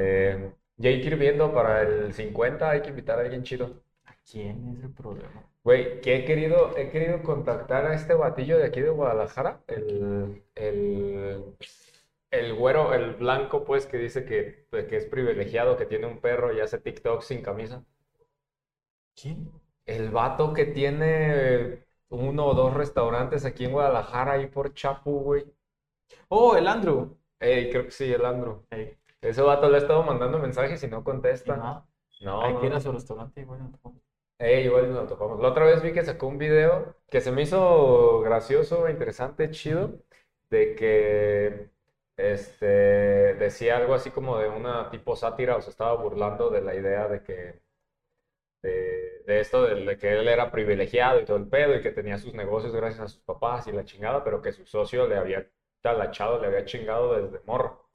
Eh, ya hay que ir viendo para el 50, hay que invitar a alguien chido. ¿A quién es el problema? Güey, que he querido, he querido contactar a este batillo de aquí de Guadalajara, el, el, el güero, el blanco, pues, que dice que, que es privilegiado, que tiene un perro y hace TikTok sin camisa. ¿Quién? El vato que tiene uno o dos restaurantes aquí en Guadalajara, ahí por Chapu, güey. Oh, el Andrew. Ey, creo que sí, el Andro. Ey, Ese vato le ha estado mandando mensajes y no contesta. no, No, hay que ir a su restaurante y bueno, no. Ey, igual nos topamos. La otra vez vi que sacó un video que se me hizo gracioso, interesante, chido, de que este decía algo así como de una tipo sátira, o se estaba burlando de la idea de que de, de esto, de, de que él era privilegiado y todo el pedo, y que tenía sus negocios gracias a sus papás y la chingada, pero que su socio le había talachado, le había chingado desde morro.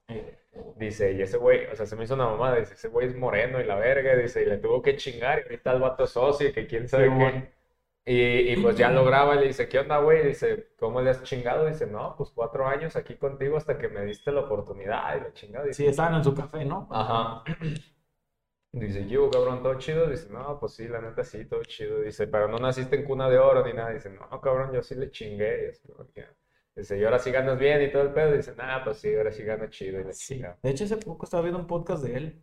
Dice, y ese güey, o sea, se me hizo una mamada, dice, ese güey es moreno y la verga, dice, y le tuvo que chingar, y ahorita el vato socio, que quién sabe qué. Y, y pues ya lo graba y le dice, ¿qué onda, güey? Dice, ¿cómo le has chingado? Dice, no, pues cuatro años aquí contigo hasta que me diste la oportunidad, y la chingada. Dice, Sí, estaban en su café, ¿no? Ajá. Dice, yo, cabrón, todo chido. Dice, no, pues sí, la neta sí, todo chido. Dice, pero no naciste en cuna de oro ni nada. Dice, no, cabrón, yo sí le chingué. Que- Dice, y ahora sí ganas bien y todo el pedo. Dice, nah, pues sí, ahora sí gano chido y la Sí. De hecho, hace poco estaba viendo un podcast de él.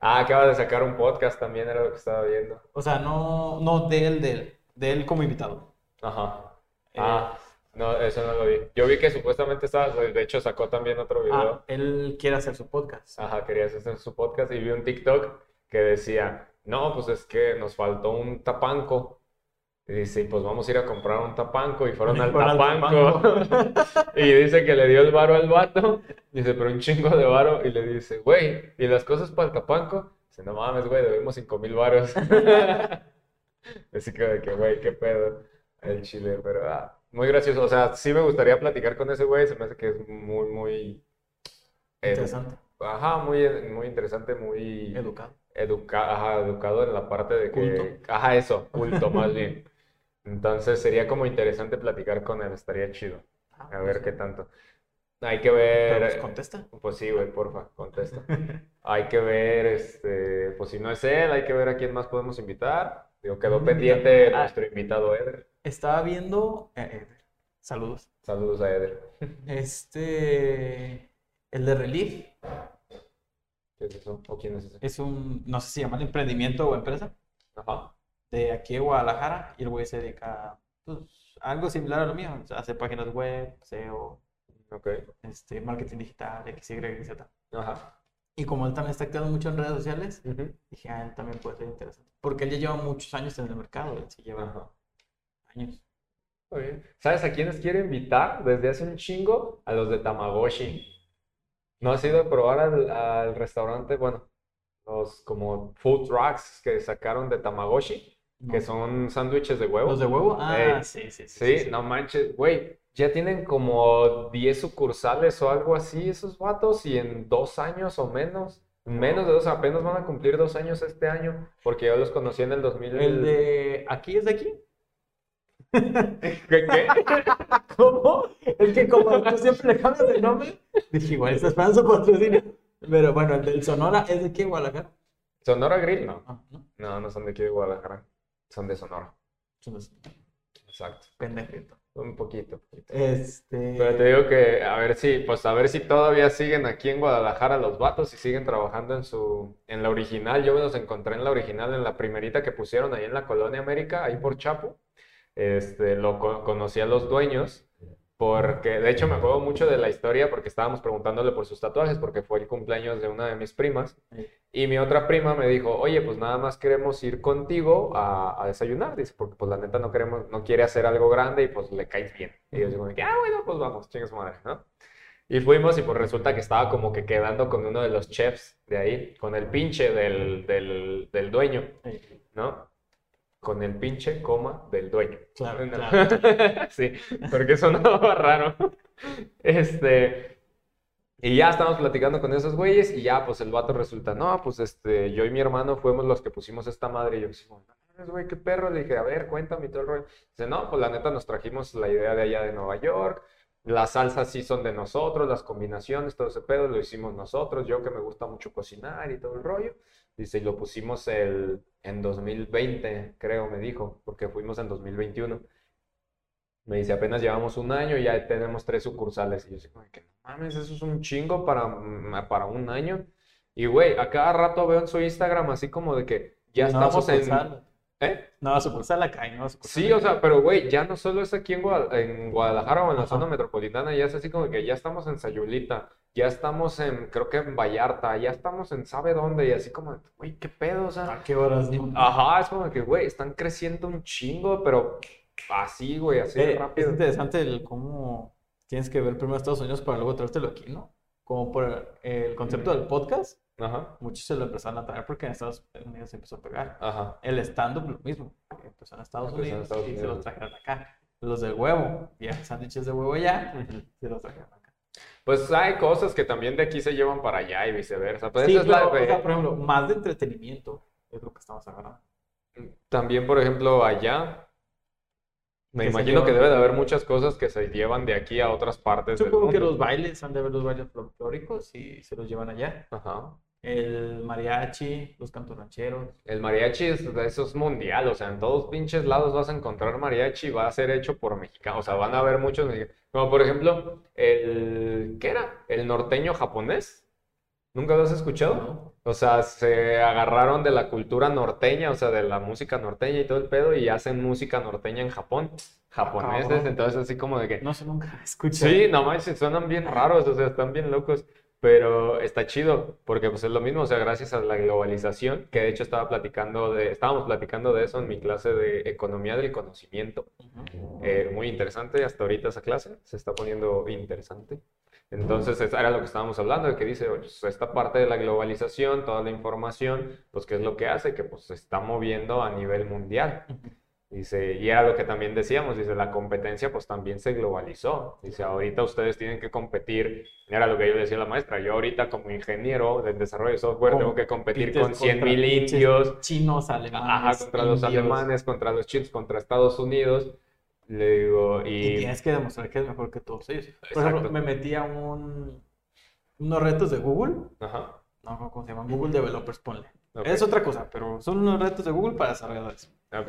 Ah, acaba de sacar un podcast también, era lo que estaba viendo. O sea, no, no de él, de él, de él como invitado. Ajá. Eh, Ah, no, eso no lo vi. Yo vi que supuestamente estaba, de hecho sacó también otro video. Ah, él quiere hacer su podcast. Ajá, quería hacer su podcast y vi un TikTok que decía, no, pues es que nos faltó un tapanco. Y dice, "Y pues vamos a ir a comprar un tapanco y fueron al tapanco. Y dice que le dio el varo al vato. Dice, pero un chingo de varo. Y le dice, güey, ¿y las cosas para el tapanco? Dice, no mames, güey, debemos cinco mil varos. Así que, que, güey, qué pedo. El chile, pero ah, muy gracioso. O sea, sí me gustaría platicar con ese güey. Se me hace que es muy, muy... edu- Interesante. Ajá, muy, muy interesante, muy Educado. educa- ajá, educado en la parte de que, Culto. ajá, eso, culto más bien. Entonces sería como interesante platicar con él, estaría chido. Ah, A ver pues, qué tanto. Hay que pero, ver, pues, contesta. pues sí, güey, porfa, contesta. Hay que ver, este, pues si no es él, hay que ver a quién más podemos invitar. Digo, quedó Mm, pendiente ah. nuestro invitado Eder. Estaba viendo. eh, eh, saludos. Saludos a Eder. Este. El de Relief ¿Qué es eso? ¿O quién es ese? es un. No sé si llama emprendimiento o empresa. Ajá. De aquí de Guadalajara. Y el güey se dedica pues, a algo similar a lo mío. O sea, hace páginas web, SEO, este, marketing digital, X, Y, Z. Ajá. Y como él también está activo mucho en redes sociales, dije, ah, él también puede ser interesante. Porque él ya lleva muchos años en el mercado. Él sí lleva Ajá. años. Muy bien. ¿Sabes a quiénes quiero invitar desde hace un chingo? A los de Tamagotchi. ¿No has ido a probar al, al restaurante? Bueno, los como food trucks que sacaron de Tamagotchi, No. que son sándwiches de huevo. ¿Los de huevo? Ah, sí, sí, sí. Sí, no manches, güey. Ya tienen como 10 sucursales o algo así esos vatos y en dos años o menos, menos de dos, apenas van a cumplir dos años este año, porque yo los conocí en el 2000. El de aquí es de aquí. ¿Qué, qué? ¿Cómo? Es que como tú siempre le cambias el nombre, dije, igual está esperando patrocinio. Pero bueno, el del Sonora es de aquí, Guadalajara. ¿Sonora Grill? No. Ah, no. No, no son de aquí de Guadalajara. Son de Sonora. Entonces, Exacto. pendejito. Un poquito, poquito. Este. Pero te digo que a ver si, pues a ver si todavía siguen aquí en Guadalajara los vatos y siguen trabajando en su, en la original. Yo me los encontré en la original, en la primerita que pusieron ahí en la Colonia América, ahí por Chapo. Este, lo co- conocí a los dueños porque, de hecho, me acuerdo mucho de la historia porque estábamos preguntándole por sus tatuajes porque fue el cumpleaños de una de mis primas. Y mi otra prima me dijo, oye, pues nada más queremos ir contigo a, a desayunar, dice, porque pues la neta no queremos, no quiere hacer algo grande y pues le caes bien. Y yo digo, ah, bueno, pues vamos, chingas madre, ¿no? Y fuimos y pues resulta que estaba como que quedando con uno de los chefs de ahí, con el pinche del, del, del dueño, ¿no? Con el pinche coma del dueño. Claro, No. claro. Sí, porque sonaba raro. Este, y ya estábamos platicando con esos güeyes y ya, pues el vato resulta, no, pues este, yo y mi hermano fuimos los que pusimos esta madre y yo así, como, "No mames, güey, qué perro. Le dije, a ver, cuéntame todo el rollo. Dice, no, pues la neta nos trajimos la idea de allá de Nueva York, Las salsas sí son de nosotros, las combinaciones, todo ese pedo lo hicimos nosotros. Yo que me gusta mucho cocinar y todo el rollo. Dice, y lo pusimos el, en 2020, creo, me dijo, porque fuimos en 2021. Me dice, apenas llevamos un año y ya tenemos tres sucursales. Y yo así como que, no mames, eso es un chingo para, mm, para un año. Y güey, a cada rato veo en su Instagram así como de que ya estamos en... ¿Eh? Nueva sucursal acá, y nueva sucursal Sí, o sea, pero güey, ya no solo es aquí en, Guada- en Guadalajara o en la Ajá. zona metropolitana, ya es así como que ya estamos en Sayulita, ya estamos en, creo que en Vallarta, ya estamos en sabe dónde, y así como, güey, qué pedo, o sea, ¿A qué horas? no? ajá, es como que, güey, están creciendo un chingo, pero así, güey, así de Eh, es rápido. interesante el cómo tienes que ver primero Estados Unidos para luego traértelo aquí, ¿no? Como por el concepto del podcast, Ajá, muchos se lo empezaron a traer porque en Estados Unidos se empezó a pegar. ajá. El stand-up, lo mismo. que Empezó en Estados Empezó en Unidos Estados y se Unidos. los trajeron acá. Los del huevo, ya sándwiches de huevo ya, se los trajeron acá. Pues hay cosas que también de aquí se llevan para allá y viceversa. Pues Sí, es la o sea, por ejemplo, más de entretenimiento es lo que estamos agarrando. También, por ejemplo, allá, me Que se imagino que debe de haber muchas cosas que se llevan de aquí a otras partes del Supongo que mundo. los bailes, han de ver los bailes folclóricos y se los llevan allá. Ajá. El mariachi, los cantorrancheros. El mariachi es, eso es mundial, o sea, en todos pinches lados vas a encontrar mariachi y va a ser hecho por mexicanos, o sea, van a haber muchos mexicanos. Como por ejemplo, el, ¿qué era? El norteño japonés. ¿Nunca lo has escuchado? ¿no? O sea, se agarraron de la cultura norteña, o sea, de la música norteña y todo el pedo, y hacen música norteña en Japón. Japoneses, cabrón. entonces así como de que... No sé, nunca he escuchado. Sí, no manches, suenan bien raros, o sea, están bien locos, pero está chido, porque pues es lo mismo, o sea, gracias a la globalización, que de hecho estaba platicando de, estábamos platicando de eso en mi clase de economía del conocimiento. Eh, muy interesante hasta ahorita esa clase, se está poniendo interesante. Entonces, era lo que estábamos hablando, de que dice, pues, esta parte de la globalización, toda la información, pues, ¿qué es lo que hace? Que pues se está moviendo a nivel mundial. Dice, y era lo que también decíamos, dice, la competencia pues también se globalizó. Dice, ahorita ustedes tienen que competir, era lo que yo decía a la maestra, yo ahorita como ingeniero de desarrollo de software tengo que competir con 100 contra mil indios, Chinos, ajá, alemanes, contra los alemanes, contra los chinos, contra Estados Unidos. Le digo, Y y... tienes que demostrar que es mejor que todos ellos. Por Exacto. ejemplo, me metí a un, unos retos de Google. Ajá, No, ¿cómo se llaman? Google Developers, ponle. Es otra cosa, pero son unos retos de Google para desarrolladores. ok.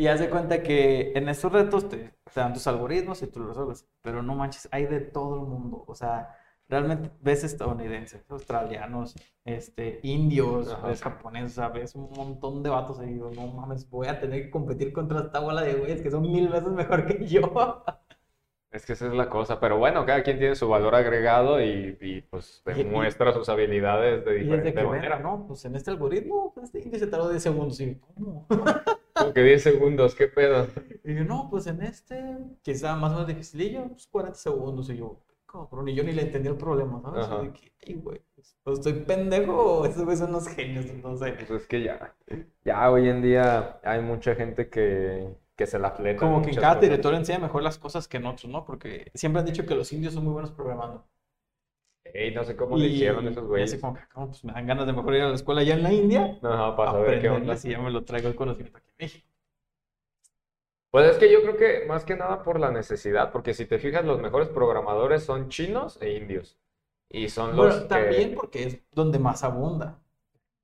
Y haz de cuenta que en estos retos te, te dan tus algoritmos y tú los resuelves. Pero no manches, hay de todo el mundo. O sea, realmente ves estadounidenses, australianos, este, indios, Ajá. ves japoneses, o sea, ves un montón de vatos. Y digo, no mames, voy a tener que competir contra esta bola de güeyes que son mil veces mejor que yo. Es que esa es la cosa, pero bueno, cada quien tiene su valor agregado y, y, pues Y- y- demuestra sus habilidades de Y es de diferente que, manera. no, pues en este algoritmo, este índice tardó 10 segundos. Y ¿cómo? Como que 10 segundos, ¿qué pedo? Y yo, no, pues en este, que estaba más o menos dificilillo, pues 40 segundos. Y yo, cabrón, y yo ni le entendí el problema, ¿sabes? Ajá. Y de que, "Ay, güey, pues estoy pendejo esos güeyes son unos genios, entonces. Pues es que ya, ya hoy en día hay mucha gente que, que se la fleta. Como que en cada cosas. territorio enseña mejor las cosas que en otros, ¿no? Porque siempre han dicho que los indios son muy buenos programando. Ey, no sé cómo le hicieron esos y así güeyes. como que, "Cabrón, pues me dan ganas de mejor ir a la escuela allá en la India, Ajá, para saber qué onda. y ya me lo traigo el conocimiento aquí en México. Pues es que yo creo que más que nada por la necesidad, porque si te fijas, los mejores programadores son chinos e indios. Y son los Bueno, que... también porque es donde más abunda.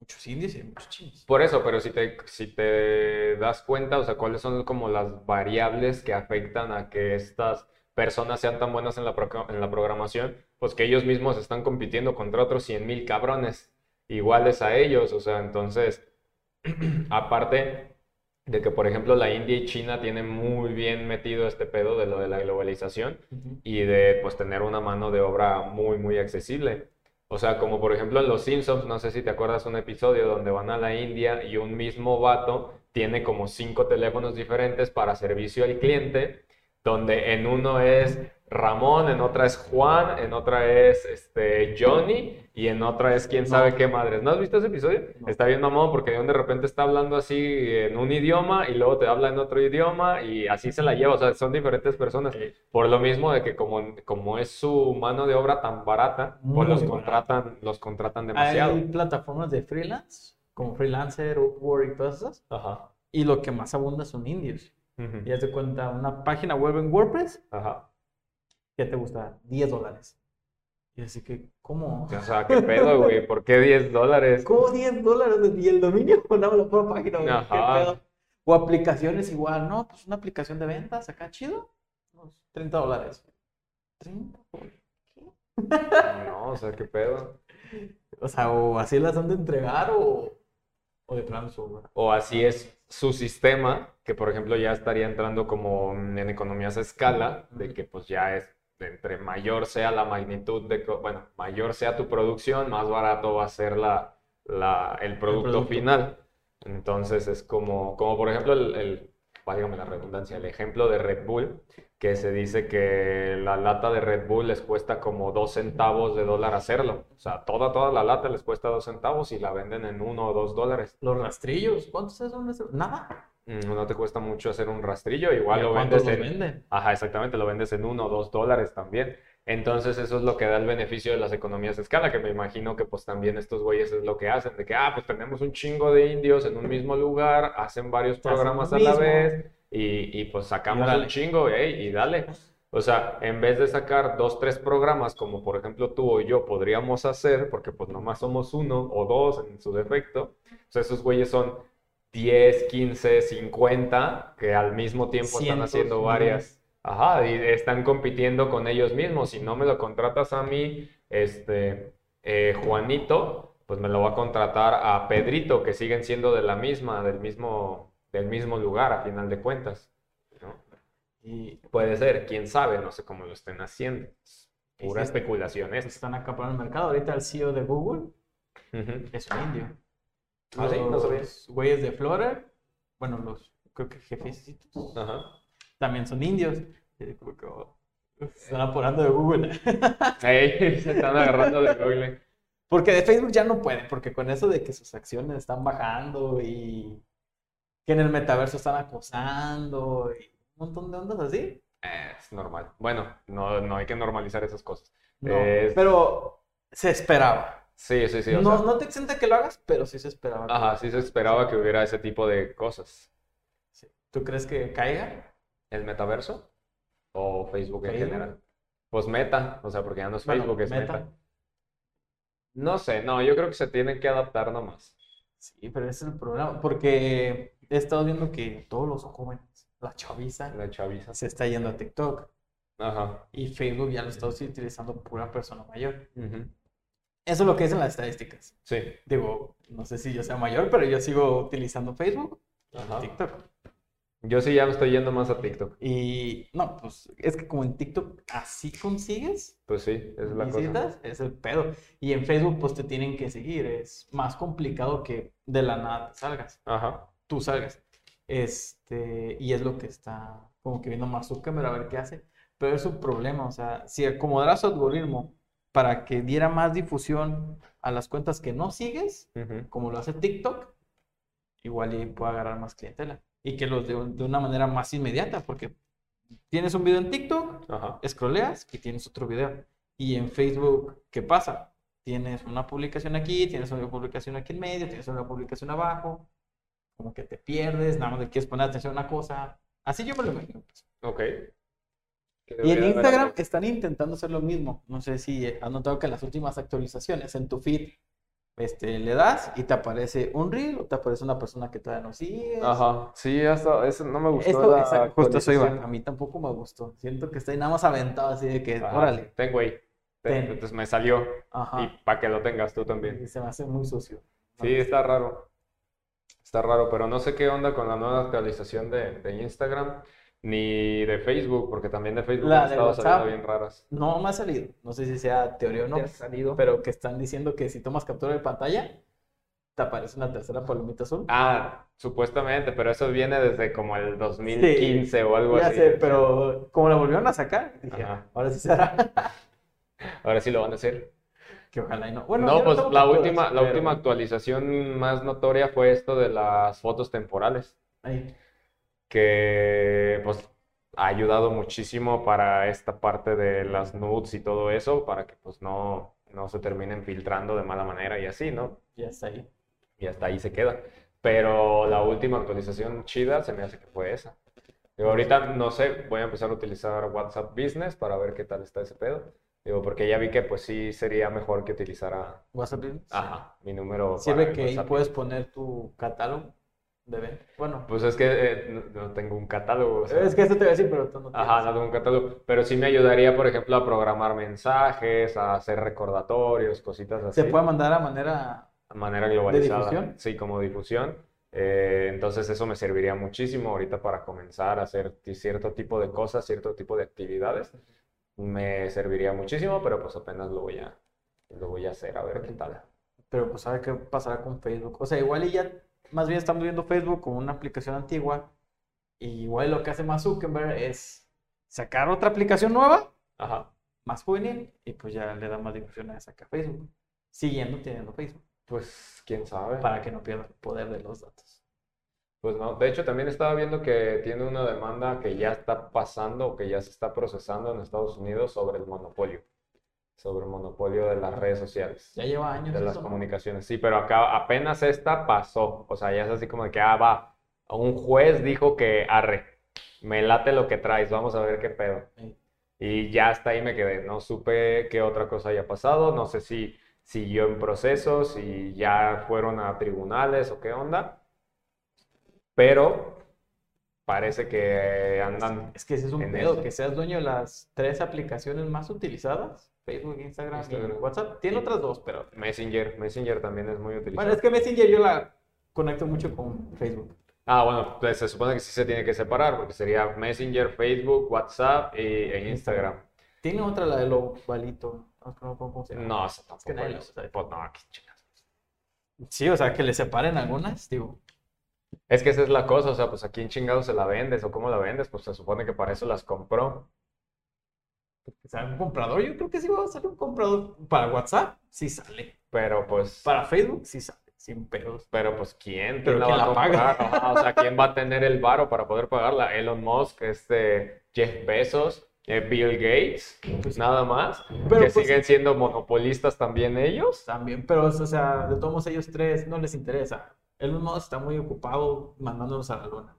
Muchos indios y muchos chinos. Por eso, pero si te, si te das cuenta, o sea, cuáles son como las variables que afectan a que estas personas sean tan buenas en la, pro- en la programación, pues que ellos mismos están compitiendo contra otros 100 mil cabrones iguales a ellos, o sea, entonces, aparte de que, por ejemplo, la India y China tienen muy bien metido este pedo de lo de la globalización, y de pues tener una mano de obra muy muy accesible. O sea, como por ejemplo en Los Simpsons, no sé si te acuerdas un episodio donde van a la India y un mismo vato tiene como cinco teléfonos diferentes para servicio al cliente, donde en uno es Ramón, en otra es Juan, en otra es este Johnny y en otra es quién sabe qué madres. ¿No has visto ese episodio? No. Está bien mamón porque de repente está hablando así en un idioma y luego te habla en otro idioma y así se la lleva, o sea, son diferentes personas. Por lo mismo de que como, como es su mano de obra tan barata, Muy pues los barata. contratan, los contratan demasiado. Hay plataformas de freelance, como Freelancer, Upwork y todas esas. Ajá. Y lo que más abunda son indios. Ujú. Y haz de cuenta, una página web en WordPress, Ajá. ¿Qué te gusta? 10 dólares. Y así que, ¿cómo? O sea, ¿qué pedo, güey? ¿Por qué 10 dólares? ¿Cómo 10 dólares? ¿Y el dominio? No, la pura página, güey. ¿Qué pedo? O aplicaciones igual, ¿no? Pues una aplicación de ventas acá, chido. Unos 30 dólares. ¿30? ¿Por qué? No, o sea, ¿qué pedo? O sea, o así las han de entregar o, o de plano. O así es su sistema, que por ejemplo ya estaría entrando como en economías a escala, de que pues ya es, entre mayor sea la magnitud de, bueno, mayor sea tu producción, más barato va a ser la, la, el producto producto. final. Entonces es como, como por ejemplo el, el, válgame la redundancia, el ejemplo de Red Bull, que se dice que la lata de Red Bull les cuesta como dos centavos de dólar hacerlo. O sea, toda, toda la lata les cuesta dos centavos y la venden en uno o dos dólares. Los rastrillos, ¿cuántos es un rastrillo? Nada. Mm, No te cuesta mucho hacer un rastrillo, igual ¿Y a lo vendes los en... venden? Ajá, exactamente, lo vendes en uno o dos dólares también. Entonces eso es lo que da el beneficio de las economías de escala, que me imagino que pues también estos güeyes es lo que hacen, de que, ah, pues tenemos un chingo de indios en un mismo lugar, hacen varios Hacen programas a la vez y, y, pues sacamos órale. un chingo, ey, y dale. O sea, en vez de sacar dos, tres programas, como por ejemplo tú o yo podríamos hacer, porque pues nomás somos uno o dos en su defecto, esos güeyes son 10, 15, 50, que al mismo tiempo están haciendo varias. Ajá, y están compitiendo con ellos mismos. Si no me lo contratas a mí, este, eh, Juanito, pues me lo va a contratar a Pedrito, que siguen siendo de la misma, del mismo, del mismo lugar, a final de cuentas. ¿no? Y Puede ser, quién sabe, no sé cómo lo estén haciendo. Es Pura sí, especulación esto. están acaparando el mercado. Ahorita el CEO de Google es un indio. Ah, sí, no sabía. Los güeyes de Flora, bueno, los creo que jefecitos, Ajá. También son indios. Y como que, oh, se están apurando de Google. Se están agarrando de Google. Porque de Facebook ya no pueden, porque con eso de que sus acciones están bajando y que en el metaverso están acosando y un montón de ondas así. Es normal. Bueno, no, no hay que normalizar esas cosas. No, Es- pero se esperaba. Sí, sí, sí. no, sea, no te exenta que lo hagas, pero sí se esperaba. Ajá, sí se esperaba que hubiera ese tipo de cosas. Sí. ¿Tú crees que caiga? ¿El metaverso? ¿O Facebook en Facebook. general? Pues Meta, o sea, porque ya no es Bueno, Facebook, es Meta. Meta. No sé, no, yo creo que se tienen que adaptar nomás. Sí, pero ese es el problema, porque he estado viendo que todos los jóvenes, la chaviza, La chaviza. se está yendo a TikTok Ajá. y Facebook ya lo está utilizando pura persona mayor. Eso es lo que dicen las estadísticas. Sí. Digo, no sé si yo sea mayor, pero yo sigo utilizando Facebook, Ajá. TikTok. Yo sí ya me estoy yendo más a TikTok. Y no, pues es que como en TikTok así consigues Pues sí, es la cosa. visitas, es el pedo. Y en Facebook pues te tienen que seguir, es más complicado que de la nada te salgas, Ajá. tú salgas. Este, y es lo que está como que viendo Mark Zuckerberg a ver qué hace. Pero es un problema, o sea, si acomodaras su algoritmo para que diera más difusión a las cuentas que no sigues, como lo hace TikTok, igual y puede agarrar más clientela. Y que los de, de una manera más inmediata, porque tienes un video en TikTok, Ajá. scrolleas y tienes otro video. Y en Facebook, ¿qué pasa? Tienes una publicación aquí, tienes una publicación aquí en medio, tienes una publicación abajo, como que te pierdes, nada más le quieres poner atención a una cosa. Así yo me lo imagino. pues. Ok. Y en Instagram están intentando hacer lo mismo. No sé si has notado que en las últimas actualizaciones en tu feed este, le das y te aparece un reel o te aparece una persona que todavía no sigues. Ajá. Sí, hasta eso no me gustó Esto, la esa- justo eso iba. A mí tampoco me gustó. Siento que estoy nada más aventado así de que, Ajá. órale. Ten, güey. Ten. Entonces me salió. Ajá. Y para que lo tengas tú también. Y se me hace muy sucio. Sí, está raro. Está raro, pero no sé qué onda con la nueva actualización de, de Instagram ni de Facebook, porque también de Facebook La han de estado WhatsApp. saliendo bien raras. No me ha salido. No sé si sea teoría o no. ¿Te ha salido? Pero que están diciendo que si tomas captura de pantalla, te aparece una tercera palomita azul. Ah, supuestamente, pero eso viene desde como el 2015 o algo ya así. sé, pero como la volvieron a sacar, dije, Ajá. ahora sí será. Ahora sí lo van a hacer. que ojalá y no. Bueno, No, pues tomo la última, la pero- última actualización más notoria fue esto de las fotos temporales. Ahí. Que pues ha ayudado muchísimo para esta parte de las nudes y todo eso, para que pues no, no se terminen filtrando de mala manera y así, ¿no? Ya está ahí. Y hasta ahí se queda. Pero la última actualización chida se me hace que fue esa. Digo, ahorita no sé, voy a empezar a utilizar WhatsApp Business para ver qué tal está ese pedo. Digo, porque ya vi que pues sí sería mejor que utilizara, WhatsApp Business. ajá, mi número Sirve que ahí puedes poner tu catálogo de venta. Bueno, Pues es que eh, no, no tengo un catálogo, o sea, es que eso te voy a decir, pero tú no Ajá, no tienes. tengo un catálogo, pero sí me ayudaría, por ejemplo, a programar mensajes, a hacer recordatorios, cositas así. Se puede mandar a manera. De manera globalizada. difusión? Sí, como difusión. Eh, entonces eso me serviría muchísimo ahorita para comenzar a hacer cierto tipo de cosas, cierto tipo de actividades. Me serviría muchísimo, pero pues apenas lo voy a, lo voy a hacer, a ver qué tal. Pero pues a ver qué pasará con Facebook. O sea, igual y ya, más bien estamos viendo Facebook como una aplicación antigua. Y igual lo que hace más Zuckerberg es sacar otra aplicación nueva, Ajá. más juvenil, y pues ya le da más difusión a esa que a Facebook. Siguiendo teniendo Facebook, Pues quién sabe. para que no pierda el poder de los datos. Pues no, de hecho también estaba viendo que tiene una demanda que ya está pasando o que ya se está procesando en Estados Unidos sobre el monopolio, sobre el monopolio de las redes sociales, Ya lleva años de las comunicaciones. Sí, pero acá apenas esta pasó, o sea, ya es así como de que, ah, va, un juez dijo que, arre, me late lo que traes, vamos a ver qué pedo. Sí. Y ya hasta ahí me quedé, no supe qué otra cosa haya pasado, no sé si siguió en proceso, si ya fueron a tribunales o qué onda, pero parece que andan, Es que ese es un pedo, eso. que seas dueño de las tres aplicaciones más utilizadas, Facebook, Instagram, Instagram. y WhatsApp. Tiene otras dos, pero... Messenger, Messenger también es muy utilizado. Bueno, es que Messenger yo la conecto mucho con Facebook. Ah, bueno, pues se supone que sí se tiene que separar, porque sería Messenger, Facebook, WhatsApp y, e Instagram. Tiene otra, la del ovalito. No, no, que tampoco nadie lo lo sé. sabe. Pues no, qué chingados. Sí, o sea, que le separen algunas, digo. Es que esa es la cosa, o sea, pues a quién chingados se la vendes o cómo la vendes, pues se supone que para eso las compró. O sea, un comprador, yo creo que sí va a salir un comprador. Para WhatsApp, sí sale. Pero pues, Para Facebook, sí sale, sin pedos. pero pues ¿quién? ¿Quién la ¿quién va a paga? Ajá, o sea, ¿quién va a tener el varo para poder pagarla? Elon Musk, este, Jeff Bezos, eh, Bill Gates, Pues, nada más, Pero, que pues- siguen siendo monopolistas también ellos. También, pero, o sea, de todos ellos tres no les interesa. El mismo está muy ocupado mandándolos a la luna.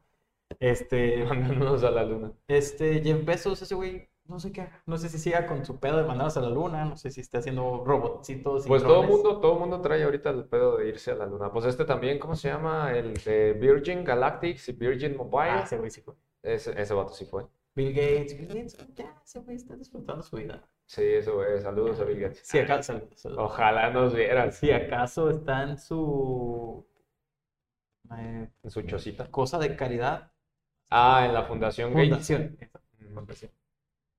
Este, Mandándonos a la luna. este, Jeff Bezos, ese güey, no sé qué haga. No sé si siga con su pedo de mandarlos a la luna, no sé si está haciendo robotcitos y Pues todo mundo, todo mundo trae ahorita el pedo de irse a la luna. Pues este también, ¿cómo se llama? El de Virgin Galactic y Virgin Mobile. Ah, ese güey sí fue. Ese, ese vato sí fue. Bill Gates, Bill Gates, ya, ese güey está disfrutando su vida. Sí, eso es. Saludos a Bill Gates. Si acaso, Ojalá nos vieran si acaso está en su eh, en su chocita. cosa de caridad, Ah, en la Fundación Gates. fundación. fundación.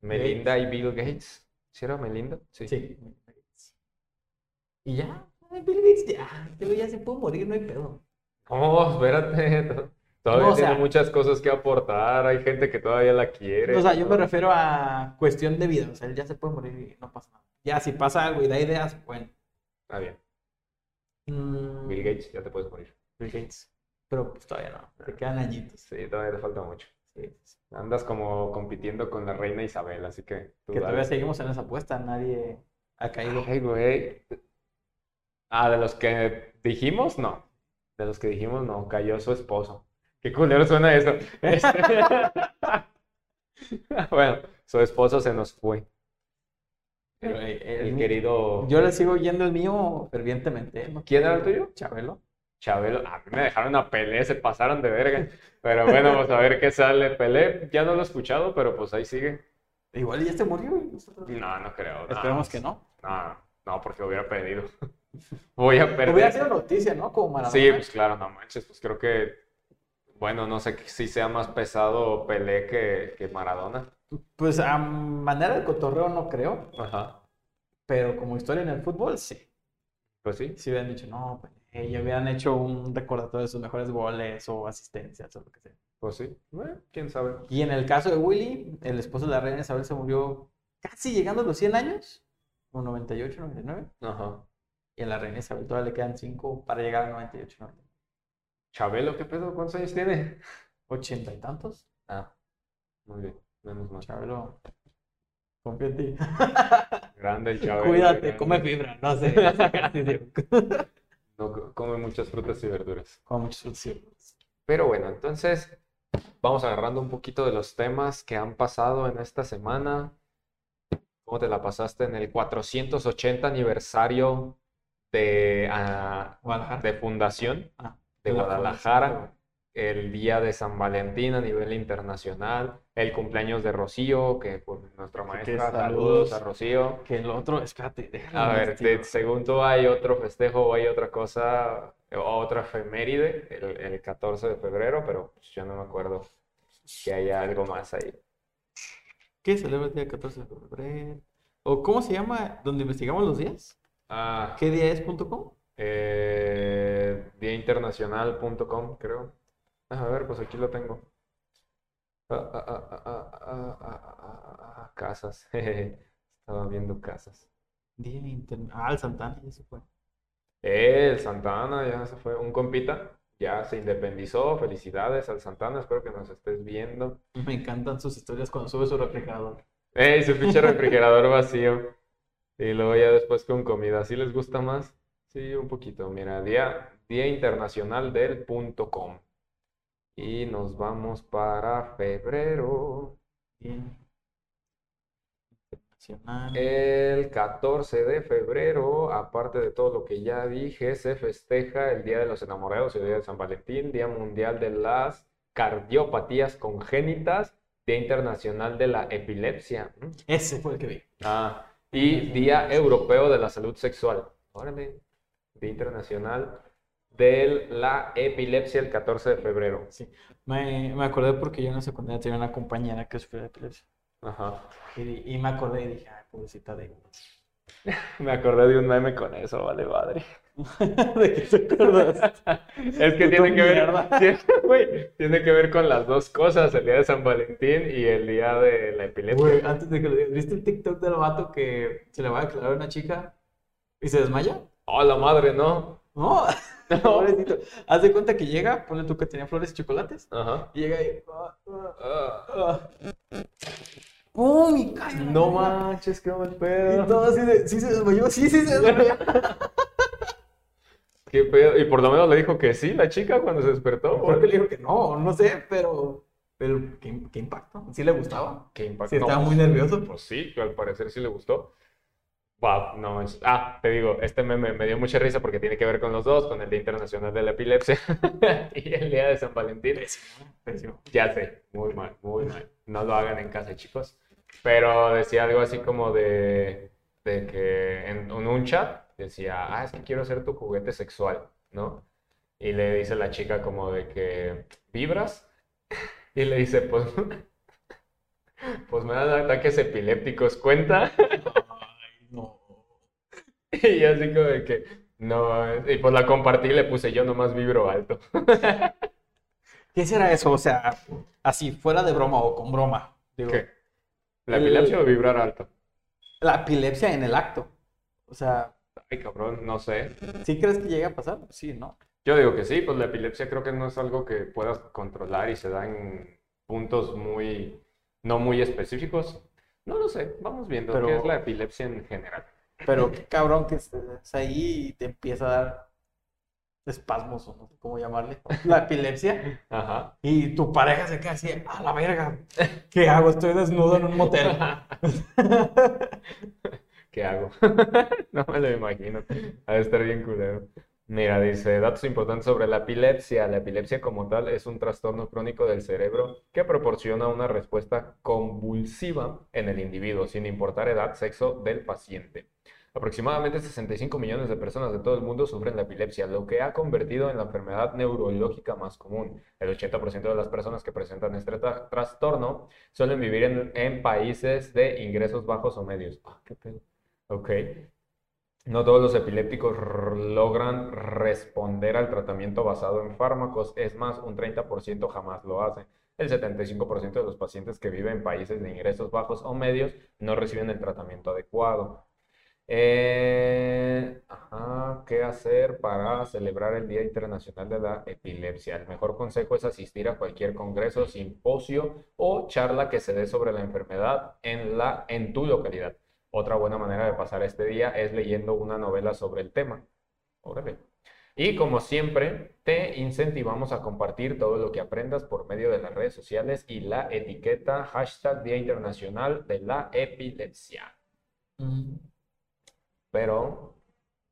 Melinda y Bill Gates. ¿Sí era Melinda? Sí. Sí. Y ya, Bill Gates ya, pero ya se puede morir, no hay pedo. Oh, espérate. Todavía No, o tiene muchas cosas que aportar. Hay gente que todavía la quiere. O sea, yo me refiero a cuestión de vida, o sea, él ya se puede morir y no pasa nada. Ya, si pasa algo y da ideas, bueno. Ah, bien. Mm, Bill Gates, ya te puedes morir. Bill Gates. Pero pues todavía no, te quedan añitos. Sí, todavía te falta mucho. Andas como compitiendo con la reina Isabel, así que tú Que todavía seguimos en esa apuesta, nadie ha caído. Ay, güey. Ah, de los que dijimos, no. De los que dijimos, no. Cayó su esposo. Qué culero suena eso. Este- Bueno, su esposo se nos fue. Pero, eh, El el- querido. Yo le sigo yendo el mío fervientemente. ¿eh? ¿no? ¿Quién era el tuyo? Chabelo. Chabelo. A mí me dejaron a Pelé, se pasaron de verga. Pero bueno, vamos a ver qué sale. Pelé, ya no lo he escuchado, pero pues ahí sigue. Igual ya se murió. No, no creo. no. Esperemos que no. No, no, porque hubiera perdido. Voy a perder. Hubiera sido noticia, ¿no? Como Maradona. Sí, pues claro, no manches, pues creo que, bueno, no sé si sea más pesado Pelé que, que Maradona. Pues a manera de cotorreo no creo, Ajá. pero como historia en el fútbol, sí. Pues sí. Si hubieran dicho, no, pues ellos hubieran hecho un recordatorio de sus mejores goles o asistencias o lo que sea. Pues sí. Bueno, quién sabe. Y en el caso de Willy, el esposo de la reina Isabel se murió casi llegando a los 100 años, como 98, 99. Ajá. Y a la reina Isabel todavía le quedan 5 para llegar a 98, 99. Chabelo, ¿qué pedo? ¿Cuántos años tiene? 80 y tantos. Ah, muy bien. Menos mal. Chabelo, confío en ti. Grande el Chabelo. Cuídate, grande. come fibra, no sé. No, co- come muchas frutas y verduras. Come muchos frutos. Pero bueno, entonces, vamos agarrando un poquito de los temas que han pasado en esta semana. ¿Cómo te la pasaste en el 480 aniversario de, ah, de fundación Ah, de la Guadalajara? El día de San Valentín a nivel internacional, el cumpleaños de Rocío, que por nuestra que maestra, saludos. saludos a Rocío. Que el otro, espérate, déjame A ver, te- según tú hay otro festejo o hay otra cosa, o otra efeméride, el, el 14 de febrero, pero pues, yo no me acuerdo que haya algo más ahí. ¿Qué celebra el día 14 de febrero? ¿O cómo se llama donde investigamos los días? Ah, ¿Qué día es.com? eh, diainternacional.com, creo. A ver, pues aquí lo tengo. Casas. Estaba viendo casas. Ah, el Santana ya se fue. Eh, el Santana ya se fue. Un compita ya se independizó. Felicidades al Santana. Espero que nos estés viendo. Me encantan sus historias cuando sube su refrigerador. Eh, su pinche refrigerador vacío. Y luego ya después con comida. ¿Sí les gusta más? Sí, un poquito. Mira, día, día internacional del punto com. Y nos vamos para febrero. El 14 de febrero, aparte de todo lo que ya dije, se festeja el Día de los Enamorados, el Día de San Valentín, Día Mundial de las Cardiopatías Congénitas, Día Internacional de la Epilepsia. ¿Mm? Ese fue el que vi. Ah, y Día Europeo de la Salud Sexual. Órale, Día Internacional de la Epilepsia el 14 de febrero. Sí. Me, me acordé porque yo en la secundaria tenía una compañera que sufría de epilepsia. Ajá. Y, y me acordé y dije, ay, pobrecita de Me acordé de un meme con eso, vale, madre. ¿De qué te acuerdas? Es que tiene que ver, tiene, tiene que ver con las dos cosas, el día de San Valentín y el día de la epilepsia. Güey, antes de que lo digas, ¿viste el TikTok del vato que se le va a declarar a una chica y se desmaya? Oh, la madre, ¿no? No, No. pobrecito. Haz de cuenta que llega, ponle tú que tenía flores y chocolates, Ajá. y llega y... ah, ah, Ah. ah. ¡Pum! Y cae. No manches, qué mal Y pedo. todo así de, sí se desmayó, sí, sí se desmayó. Qué pedo. Y por lo menos le dijo que sí, la chica cuando se despertó. ¿Por qué le dijo que no? No sé, pero... Pero, ¿qué, qué impacto? ¿Sí le gustaba? Qué impacto. Sí, estaba muy nervioso. Pues sí, al parecer sí le gustó. Wow, no manches. Ah, te digo, este meme me dio mucha risa porque tiene que ver con los dos, con el Día Internacional de la Epilepsia y el Día de San Valentín. Pésimo, pésimo. Ya sé, muy mal, muy mal. No lo hagan en casa, chicos. Pero decía algo así como de, de que en, en un chat decía, ah, es que quiero ser tu juguete sexual, ¿no? Y le dice la chica como de que, ¿vibras? Y le dice, pues, pues me dan ataques epilépticos, ¿cuenta? No. Y yo así como de que, no, y pues la compartí y le puse, yo nomás vibro alto. ¿Qué será eso? O sea, así, fuera de broma o con broma. Digo, ¿Qué? ¿La El- epilepsia o vibrar alto? la epilepsia en el acto. O sea, Ay, cabrón, no sé. ¿sí crees que llegue a pasar? Sí, ¿no? Yo digo que sí, pues la epilepsia creo que no es algo que puedas controlar y se da en puntos muy, no muy específicos. No lo sé, vamos viendo Pero- qué es la epilepsia en general. Pero qué cabrón que estés ahí y te empieza a dar espasmos, o no sé cómo llamarle, la epilepsia, Ajá. y tu pareja se queda así, a la verga, ¿qué hago? Estoy desnudo en un motel. ¿Qué hago? No me lo imagino. Ha de estar bien culero. Mira, dice, datos importantes sobre la epilepsia. La epilepsia como tal es un trastorno crónico del cerebro que proporciona una respuesta convulsiva en el individuo, sin importar edad, sexo del paciente. Aproximadamente 65 millones de personas de todo el mundo sufren la epilepsia, lo que ha convertido en la enfermedad neurológica más común. El 80% de las personas que presentan este tra- trastorno suelen vivir en, en países de ingresos bajos o medios. Ah, qué pedo. Ok. No todos los epilépticos logran responder al tratamiento basado en fármacos, es más, un 30% jamás lo hace. El 75% de los pacientes que viven en países de ingresos bajos o medios no reciben el tratamiento adecuado. Eh, ¿qué hacer para celebrar el Día Internacional de la Epilepsia? El mejor consejo es asistir a cualquier congreso, simposio o charla que se dé sobre la enfermedad en la, en tu localidad. Otra buena manera de pasar este día es leyendo una novela sobre el tema. Órale. Y como siempre, te incentivamos a compartir todo lo que aprendas por medio de las redes sociales y la etiqueta hashtag Día Internacional de la Epilepsia. Mm. Pero,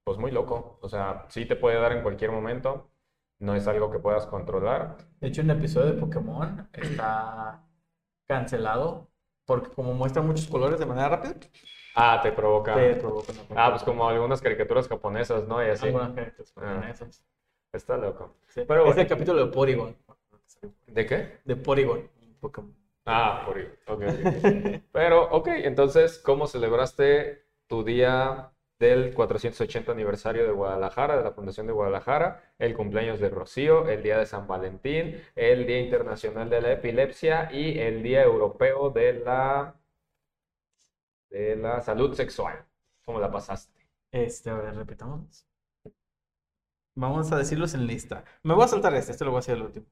pues muy loco. O sea, sí te puede dar en cualquier momento. No es algo que puedas controlar. De hecho, un episodio de Pokémon está cancelado porque como muestra muchos colores de manera rápida, Ah, te provoca. te provoca una Ah, pues como algunas caricaturas japonesas, ¿no? Y así. Algunas cartas Ah. japonesas. Está loco. Sí. Pero es bueno. el capítulo de Porygon. ¿De qué? De Porygon. Pokémon. Ah, por ahí. Ok, ok. Pero, ok, entonces, ¿cómo celebraste tu día del 480 aniversario de Guadalajara, de la Fundación de Guadalajara, el cumpleaños de Rocío, el día de San Valentín, el Día Internacional de la Epilepsia y el Día Europeo de la, de la Salud Sexual? ¿Cómo la pasaste? Este, a ver, repitamos. Vamos a decirlos en lista. Me voy a saltar este, este lo voy a hacer el último.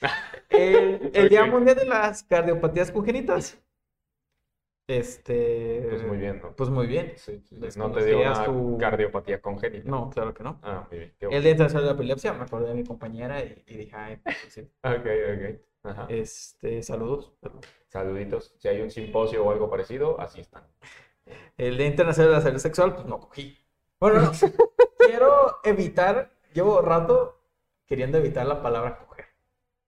El, el Día. Mundial de las Cardiopatías Congénitas. Este. Pues muy bien, ¿no? Pues muy bien. Sí, sí, sí. No te dio una tu- cardiopatía congénita. No, claro que no. Ah, muy bien. qué El bueno. Día Internacional de la Epilepsia, me acordé de mi compañera y, y dije, ay, pues sí. Ok, ok. Ajá. Este, saludos. Saluditos. Si hay un simposio o algo parecido, así están. El Día Internacional de la Salud Sexual, pues no cogí. Bueno, no. Quiero evitar, llevo rato queriendo evitar la palabra coger.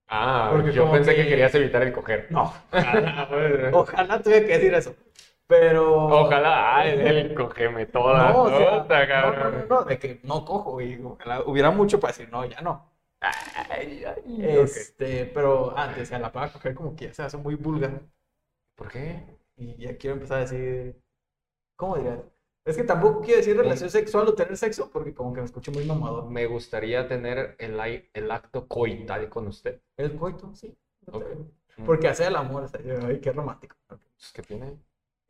Ah, Porque yo pensé que... que- querías evitar el coger. No, bueno. ojalá tuviera que decir eso. Pero. Ojalá, ah, el, cógeme toda. No, o sea, puta, no, no, cabrón. no, no, de que no cojo, y ojalá hubiera mucho para decir, no, ya no. Ay, ay. Este, pero antes, a la palabra coger como que ya se hace muy vulgar. ¿Por qué? Y ya quiero empezar a decir, ¿cómo dirías? Es que tampoco quiero decir relación sexual o tener sexo, porque como que me escucho muy mamador. Me gustaría tener el, el acto coital con usted. El coito, sí. Ok. Porque hacer el amor, o sea, yo, ay, qué romántico. Pues, ¿Qué tiene?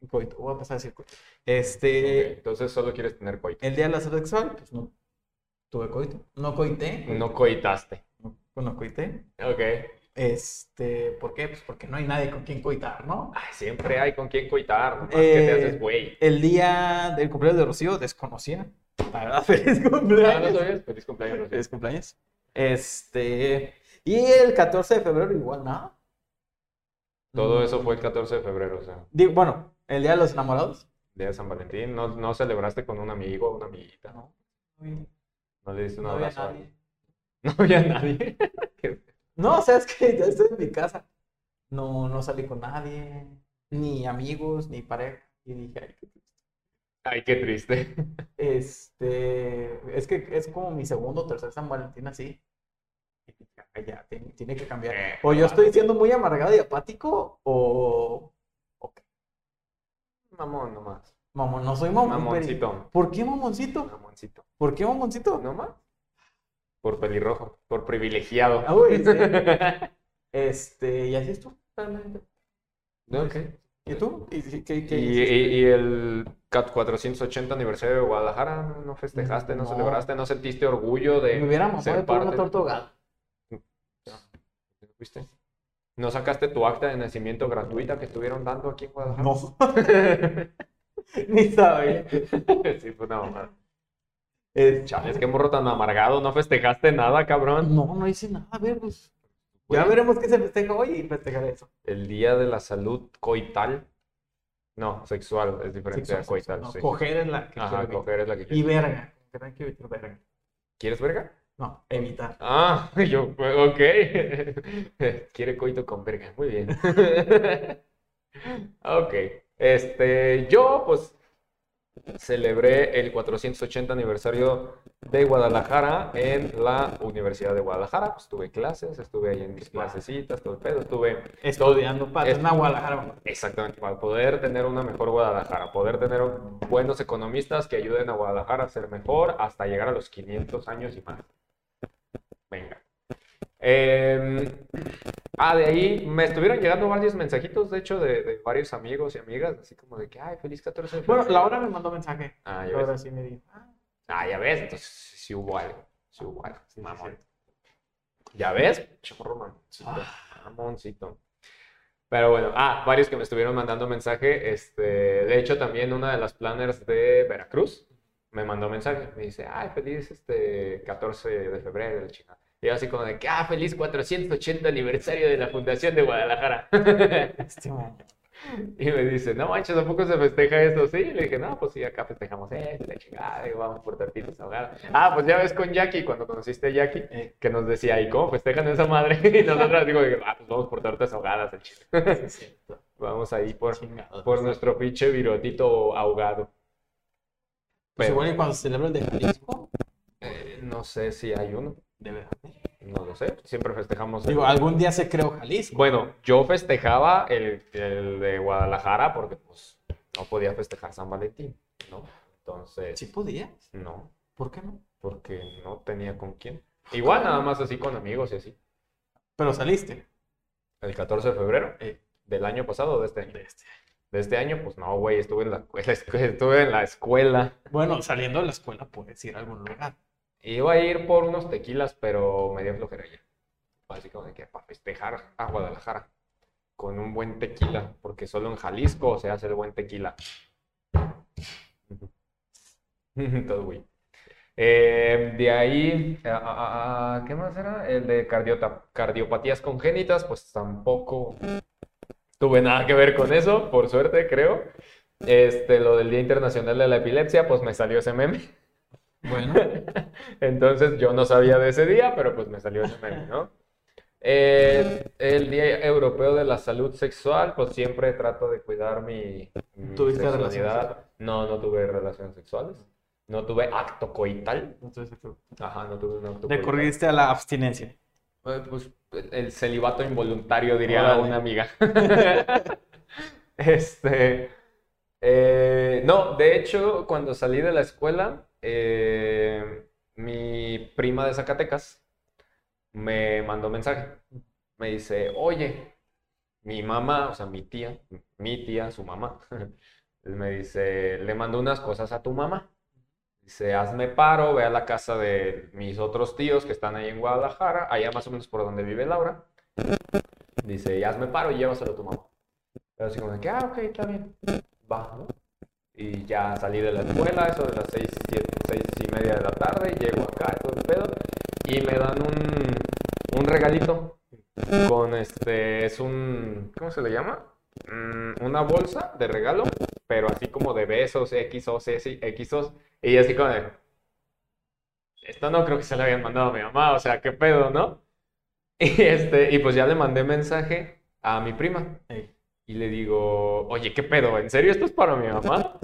Coito, voy a pasar a decir coito. Este, Entonces solo quieres tener coito. el día de la sexual, pues no tuve coito. No coité. No coitaste. No, no coité. Ok. Este, ¿por qué? Pues porque no hay nadie con quien coitar, ¿no? Ay, siempre hay con quién coitar. Nomás que te Eh, haces güey. El día del cumpleaños de Rocío desconocía. La verdad, feliz Ah, ¿no cumpleaños. sabías? Feliz cumpleaños. Rocío. Feliz cumpleaños. Este, y el 14 de febrero igual nada. Todo Mm, eso fue el 14 de febrero, o sea, Digo, bueno, el día de los enamorados. día de San Valentín. ¿No, no celebraste con un amigo o una amiguita? No, no, ¿No le diste un no había abrazo? a nadie. No había nadie. No, o sea, es que ya estoy en mi casa. No, no salí con nadie, ni amigos, ni pareja. Y dije, ay, qué triste. Ay, qué triste. Este, es que es como mi segundo o tercer San Valentín así. Y dije, "Ay, ya, tiene, tiene que cambiar. Eh, O yo estoy siendo muy amargado y apático, o, o qué. Mamón nomás. Mamón, no soy mamón. Mamoncito. ¿Por qué mamoncito? Mamoncito. ¿Por qué mamoncito? ¿Nomás? Por pelirrojo. Por privilegiado. Ah, güey, sí. Este, y así es tú, realmente. Ok. ¿Y tú? ¿Y, qué- qué ¿Y, y- y el 480 aniversario de Guadalajara no- no festejaste, no, No. celebraste, no sentiste orgullo de Me hubiera ser por una torta ahogada. ¿Viste? ¿No sacaste tu acta de nacimiento gratuita que estuvieron dando aquí en Guadalajara? No, ni sabía. sí, fue una mamada. Es que morro tan amargado, no festejaste nada, cabrón. No, no hice nada. A ver, pues. Ya Bueno. veremos qué se festeja hoy y festejaré eso. El día de la salud coital. No, sexual, es diferente Sexual, a coital. no, sí. Coger es la que Ajá, quiero evitar. coger es la que Y verga. Que evitar verga. ¿Quieres verga? No, evitar. Ah, yo, ok. Quiere coito con verga, muy bien. Ok, este, yo pues celebré el 480 aniversario de Guadalajara en la Universidad de Guadalajara. Pues tuve clases, estuve ahí en mis clasecitas, todo el pedo, estuve Estudiando para es- una Guadalajara. Exactamente, para poder tener una mejor Guadalajara, poder tener buenos economistas que ayuden a Guadalajara a ser mejor hasta llegar a los 500 años y más. Venga. Em, ah, de ahí me estuvieron llegando varios mensajitos, de hecho, de, de varios amigos y amigas, así como de que, ay, feliz 14 de Bueno, febrero". Laura me mandó mensaje. Ah, ya ves. sí me dijo. ah, Ah, ya ves, entonces sí hubo algo, sí hubo algo, sí, mamón. sí. ¿Ya ves? Chorro mamoncito, Ah. mamoncito. Pero bueno, ah, varios que me estuvieron mandando mensaje. Este, de hecho, también una de las planners de Veracruz me mandó mensaje, me dice, ay, feliz este 14 de febrero, la chingada. Y así como de que, ah, feliz 480 aniversario de la Fundación de Guadalajara. Este. Y me dice, no manches, ¿a poco se festeja eso? Sí, le dije, no, pues sí, acá festejamos esto, la chingada, y vamos por tortitas ahogadas. Ah, pues ya ves con Jackie, cuando conociste a Jackie, Eh. que nos decía, ¿y cómo festejan esa madre? Y nosotros digo, ah, pues vamos por tortas ahogadas, el. Sí, cierto. Vamos ahí por, por nuestro pinche virotito ahogado. Pues Pero, igual y cuando se celebra el de Jalisco, eh, no sé si hay uno, debe no lo sé, siempre festejamos. el- Digo, algún día se creó Jalisco. Bueno, yo festejaba el, el de Guadalajara porque pues no podía festejar San Valentín, ¿no? Entonces, ¿Sí podías? no, ¿Por qué no? porque no tenía con quién. Igual nada más así con amigos y así. Pero saliste. El 14 de febrero Eh. del año pasado o de este año. de este. De este año, pues no, güey, estuve en la, estuve en la escuela. Bueno, saliendo de la escuela puedes ir a algún lugar. Iba a ir por unos tequilas, pero me dio flojera ya. Así como de que para festejar a Guadalajara con un buen tequila, porque solo en Jalisco se hace el buen tequila. Todo güey. Eh, de ahí, ah, ah, ah, ¿qué más era? El de cardiopatías congénitas, pues tampoco tuve nada que ver con eso, por suerte, creo. Este, lo del Día Internacional de la Epilepsia, pues me salió ese meme. Bueno, Entonces yo no sabía de ese día, pero pues me salió ese meme, ¿no? Eh, el Día Europeo de la Salud Sexual, pues siempre trato de cuidar mi, mi ¿Tuviste relaciones sexualidad. No, no tuve relaciones sexuales. No tuve acto coital. entonces tú Ajá, no tuve un acto recurriste a la abstinencia. Eh, Pues el el celibato involuntario, diría una amiga. Este. eh, no, de hecho, cuando salí de la escuela, eh, mi prima de Zacatecas me mandó mensaje. Me dice, oye, mi mamá, o sea, mi tía, mi tía, su mamá, me dice, le mando unas cosas a tu mamá. Dice, hazme paro, ve a la casa de mis otros tíos que están ahí en Guadalajara, allá más o menos por donde vive Laura. Dice, hazme paro y llévaselo a tu mamá. Pero así como de que, ah, ok, está bien. Va, ¿no? Y ya salí de la escuela, eso de las seis, siete, seis y media de la tarde, llego acá, todo el pedo, y me dan un, un regalito con este, es un, ¿cómo se le llama? Mm, una bolsa de regalo, pero así como de besos, XOs, XOs, y así como de, esto no creo que se le habían mandado a mi mamá, o sea, qué pedo, ¿no? Y este, y pues ya le mandé mensaje a mi prima. Y le digo, oye, ¿qué pedo? ¿En serio esto es para mi mamá?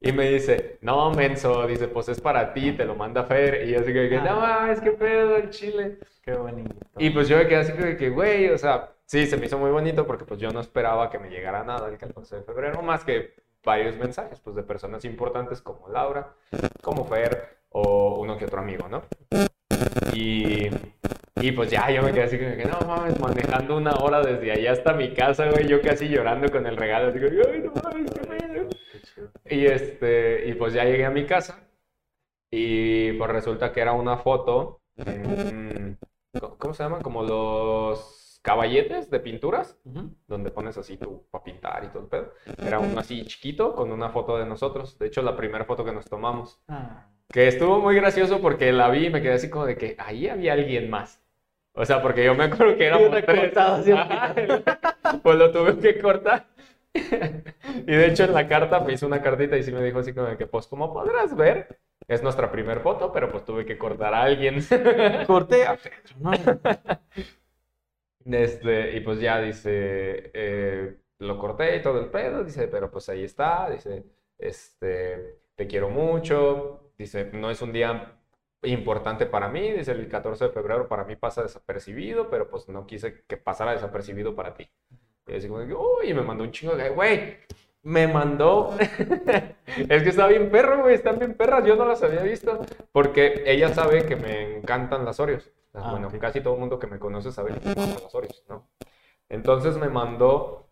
Y me dice, no, menso, dice, pues es para ti, te lo manda Fer. Y yo así que, no, Ah. es que pedo el chile. Qué bonito. Y pues yo me quedé así que, güey, o sea, sí, se me hizo muy bonito porque pues yo no esperaba que me llegara nada el 14 de febrero, más que varios mensajes, pues de personas importantes como Laura, como Fer o uno que otro amigo, ¿no? Y, y pues ya yo me quedé así como que, no mames, manejando una hora desde allá hasta mi casa, güey, yo casi llorando con el regalo, así como, ay, no mames, qué pedo. Y este, y pues ya llegué a mi casa y pues resulta que era una foto ¿cómo- ¿cómo se llaman? Como los caballetes de pinturas, donde pones así tu para pintar y todo el pedo. Era uno así chiquito con una foto de nosotros. De hecho, la primera foto que nos tomamos. Ah, Que estuvo muy gracioso porque la vi y me quedé así como de que ahí había alguien más. O sea, porque yo me acuerdo que éramos tres. Ajá, Pues lo tuve que cortar. Y de hecho en la carta me hizo una cartita y sí me dijo así como que, pues como podrás ver, es nuestra primer foto, pero pues tuve que cortar a alguien. Corté a Pedro, ¿no? Este, y pues ya dice, eh, lo corté y todo el pedo, dice, pero pues ahí está, dice, este, te quiero mucho, dice, no es un día importante para mí, dice, el 14 de febrero para mí pasa desapercibido, pero pues no quise que pasara desapercibido para ti. Y así como, uy, me mandó un chingo de, güey, me mandó, es que está bien perro, güey, están bien perras, yo no las había visto, porque ella sabe que me encantan las Oreos. Ah, bueno, casi todo el mundo que me conoce sabe que me encantan las Oreos, ¿no? Entonces me mandó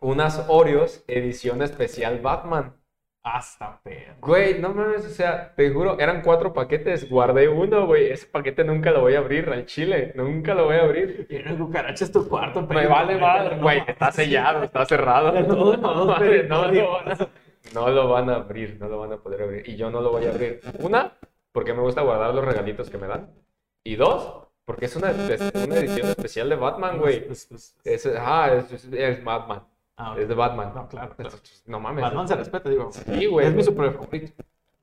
unas Oreos edición especial Batman. Hasta Pedro. Güey, no mames, o sea, te juro, eran cuatro paquetes, guardé uno, güey, ese paquete nunca lo voy a abrir al chile, nunca lo voy a abrir. Tiene cucarachas tu cuarto, Me Pedro. vale madre, No, güey, está sellado, está cerrado. No, madre, no, no, lo van a abrir, no lo van a poder abrir. Y yo no lo voy a abrir. Una, porque me gusta guardar los regalitos que me dan. Y dos, porque es una, edición especial de Batman, güey. Es, ah, es, es- es Batman. Ah, Es de Batman. No, claro, claro. No mames. Batman se respeta, digo. Sí, güey. Es mi super favorito.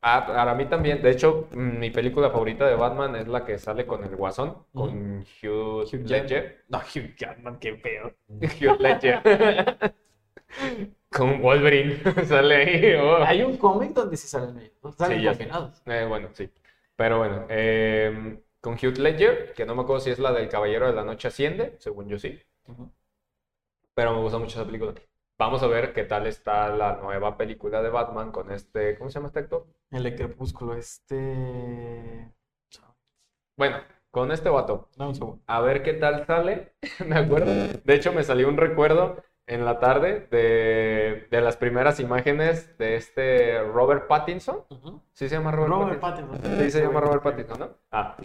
Ah, para mí también. De hecho, mm, mi película favorita de Batman es la que sale con el Guasón, con Hugh, Hugh Ledger. No, Hugh Jackman, qué pedo. Hugh Ledger. con Wolverine. sale ahí. oh. Hay un cómic donde sí salen ellos. ¿no? Salen Sí. Eh, bueno, sí. Pero bueno, em, con Hugh Ledger, que no me acuerdo si es la del Caballero de la Noche Asciende, según yo sí. Pero me gusta mucho esa película. Vamos a ver qué tal está la nueva película de Batman con este. ¿Cómo se llama este actor? El de Crepúsculo, este. Bueno, con este vato. A ver qué tal sale. Me acuerdo. De hecho, me salió un recuerdo en la tarde de, de las primeras imágenes de este Robert Pattinson. ¿Sí se llama Robert, Robert Pattinson? Pattinson. Sí, se llama Robert Pattinson, ¿no? Ah.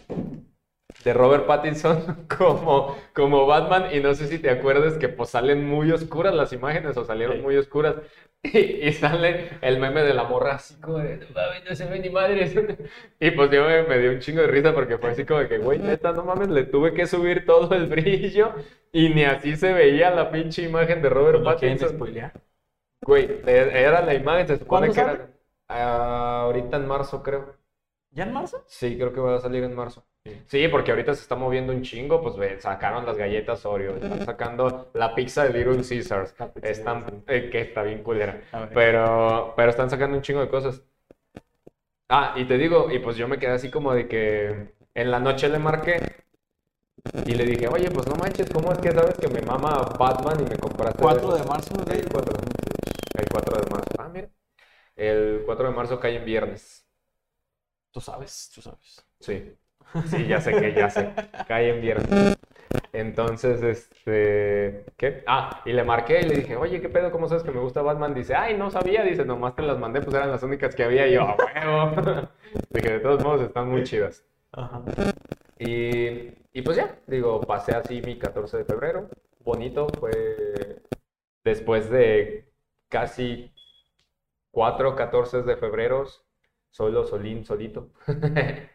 De Robert Pattinson como, como Batman. Y no sé si te acuerdas que pues salen muy oscuras las imágenes o salieron Sí. muy oscuras. Y, y sale el meme de la morra así como de, no mames, no se ve ni madres. Y pues yo me, me dio un chingo de risa porque fue así como de que, güey, neta, no mames, le tuve que subir todo el brillo y ni así se veía la pinche imagen de Robert ¿No Pattinson. spoilear? Güey, e- era la imagen, se supone ¿Cuándo que sale? era ah, ahorita en marzo, creo. ¿Ya en marzo? Sí, creo que va a salir en marzo. Sí. Sí, porque ahorita se está moviendo un chingo, pues ve, sacaron las galletas Oreo, están sacando la pizza de Little Caesars, están, eh, que está bien culera, pero, pero están sacando un chingo de cosas. Ah, y te digo, y pues yo me quedé así como de que en la noche le marqué y le dije, oye, pues no manches, ¿cómo es que sabes que me mama Batman y me compraste 4 de marzo de El 4. El 4 de marzo. Ah, mira. El 4 de marzo cae en viernes. Tú sabes, tú sabes. Sí. Sí, ya sé que ya sé. Cae en viernes. Entonces, este, ¿qué? Ah, y le marqué y le dije, oye, ¿qué pedo? ¿Cómo sabes que me gusta Batman? Dice, ay, no sabía. Dice, nomás te las mandé, pues eran las únicas que había. Y yo, a huevo. Dije, de todos modos, están muy chidas. Ajá. Y, y pues ya, digo, pasé así mi 14 de febrero. Bonito, fue después de casi cuatro 14 de febrero, solo, solín, solito.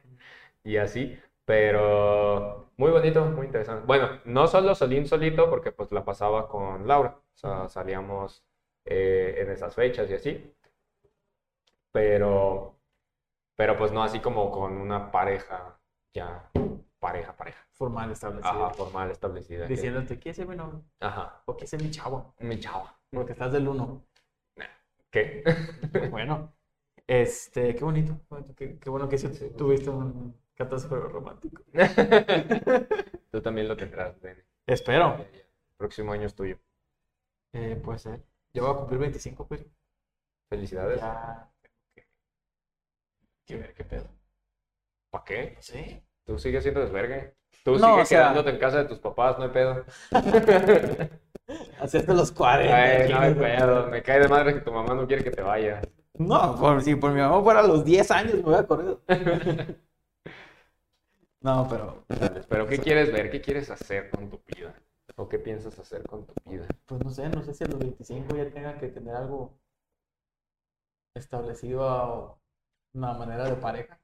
Y así, pero muy bonito, muy interesante. Bueno, no solo solín, solito, porque pues la pasaba con Laura. O sea, salíamos eh, en esas fechas y así. Pero, pero pues no así como con una pareja ya, pareja, pareja. Formal establecido. Ajá, formal, establecida. Diciéndote, ¿qué es mi novio? Ajá, ¿O qué es mi chavo? mi chava. Porque estás del uno. ¿Qué? Bueno, este, qué bonito. bonito, Qué, qué bueno que sí tuviste un 14 de febrero romántico. Tú también lo tendrás, Ben. Espero. Próximo año es tuyo. Eh, puede ser. Yo voy a cumplir 25, pues. Felicidades. Ya. Que ver qué pedo. ¿Para qué? Sé. Tú sigues siendo desvergue. Tú No, sigues o sea- quedándote en casa de tus papás, no hay pedo. Hacerte los 40. Ay, no hay pedo. Me cae de madre que tu mamá no quiere que te vayas. No, por, si por mi mamá fuera a los 10 años me hubiera corrido. No, pero Pero ¿qué quieres ver? ¿Qué quieres hacer con tu vida? ¿O qué piensas hacer con tu vida? pues no sé, no sé si a los 25 ya tenga que tener algo establecido a una manera de pareja.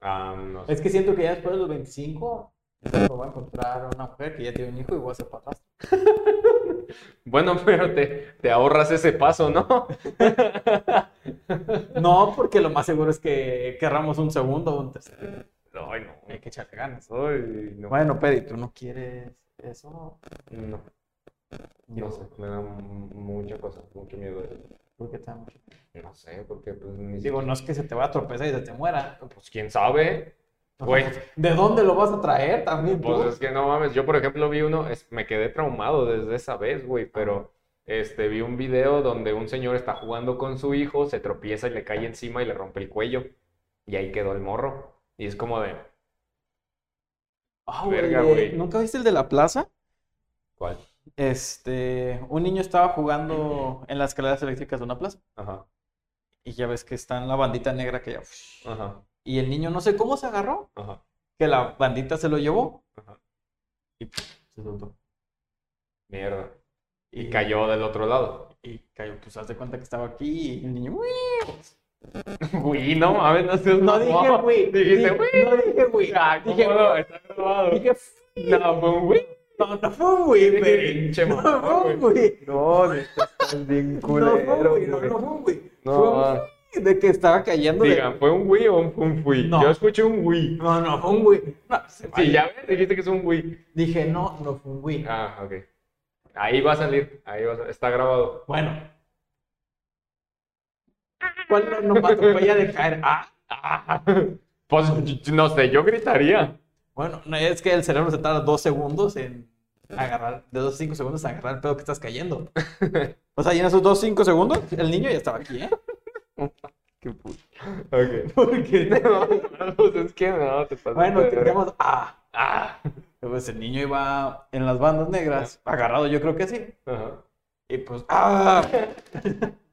Ah, no sé. Es que siento que ya después de los 25 me voy a encontrar a una mujer que ya tiene un hijo y voy a ser padrastro. Bueno, pero te, te ahorras ese paso, ¿no? No, porque lo más seguro es que querramos un segundo o un tercero. Ay, no. Hay que echarle ganas. Ay, no. Bueno, Peri, ¿tú no quieres eso? No, no sé. Me da mucha cosa, mucho miedo. ¿Por qué te da mucho? No sé, porque pues ni Digo, no es que se te va a tropezar y se te muera. Pues quién sabe. Güey. ¿De dónde lo vas a traer también tú? Pues es que no mames, yo por ejemplo vi uno, es- me quedé traumado desde esa vez, güey, pero este, vi un video donde un señor está jugando con su hijo, se tropieza y le cae encima y le rompe el cuello. Y ahí quedó el morro. Y es como de, Ah, Verga, güey. ¿Nunca viste el de la plaza? ¿cuál? Este, un niño estaba jugando en las escaleras eléctricas de una plaza. Ajá, Y ya ves que está en la bandita negra que ya. ajá, Y el niño no sé cómo se agarró, ajá, que la bandita se lo llevó ajá. y se soltó. Mierda. Y Y cayó del otro lado. y cayó. Pues haz de cuenta que estaba aquí y el niño, no mames, no seas No dije, güey. Dijiste, Dije- güey. No dije, güey. Ah, ¿cómo Dije, no? Está grabado. dije, No, fue un güey. no, no fue un güey, pinche No fue un güey. No, estás bien No no, fue un güey. No. Fue un güey de que estaba cayendo de... Digan, ¿fue un güey o un, un fui? No. Yo escuché un güey. No, no, fue un güey. No, Sí, vale. ya ves, dijiste que es un güey. Dije, no, no fue un güey. Ah, ok. Ahí va a salir, ahí va a salir. Está grabado. Bueno. ¿Cuál no, no atropella de caer? Ah, Ah, pues no sé, yo gritaría. bueno, no, es que el cerebro se tarda dos segundos en agarrar, de dos a cinco segundos en agarrar el pedo que estás cayendo. O sea, y en esos dos, cinco segundos, el niño ya estaba aquí, ¿eh? Qué puto. Ok. Porque, No, pues es que no, te pasas bueno, digamos, ah, Ah. pues el niño iba en las bandas negras, agarrado yo creo que sí. Ajá. Y pues, ah,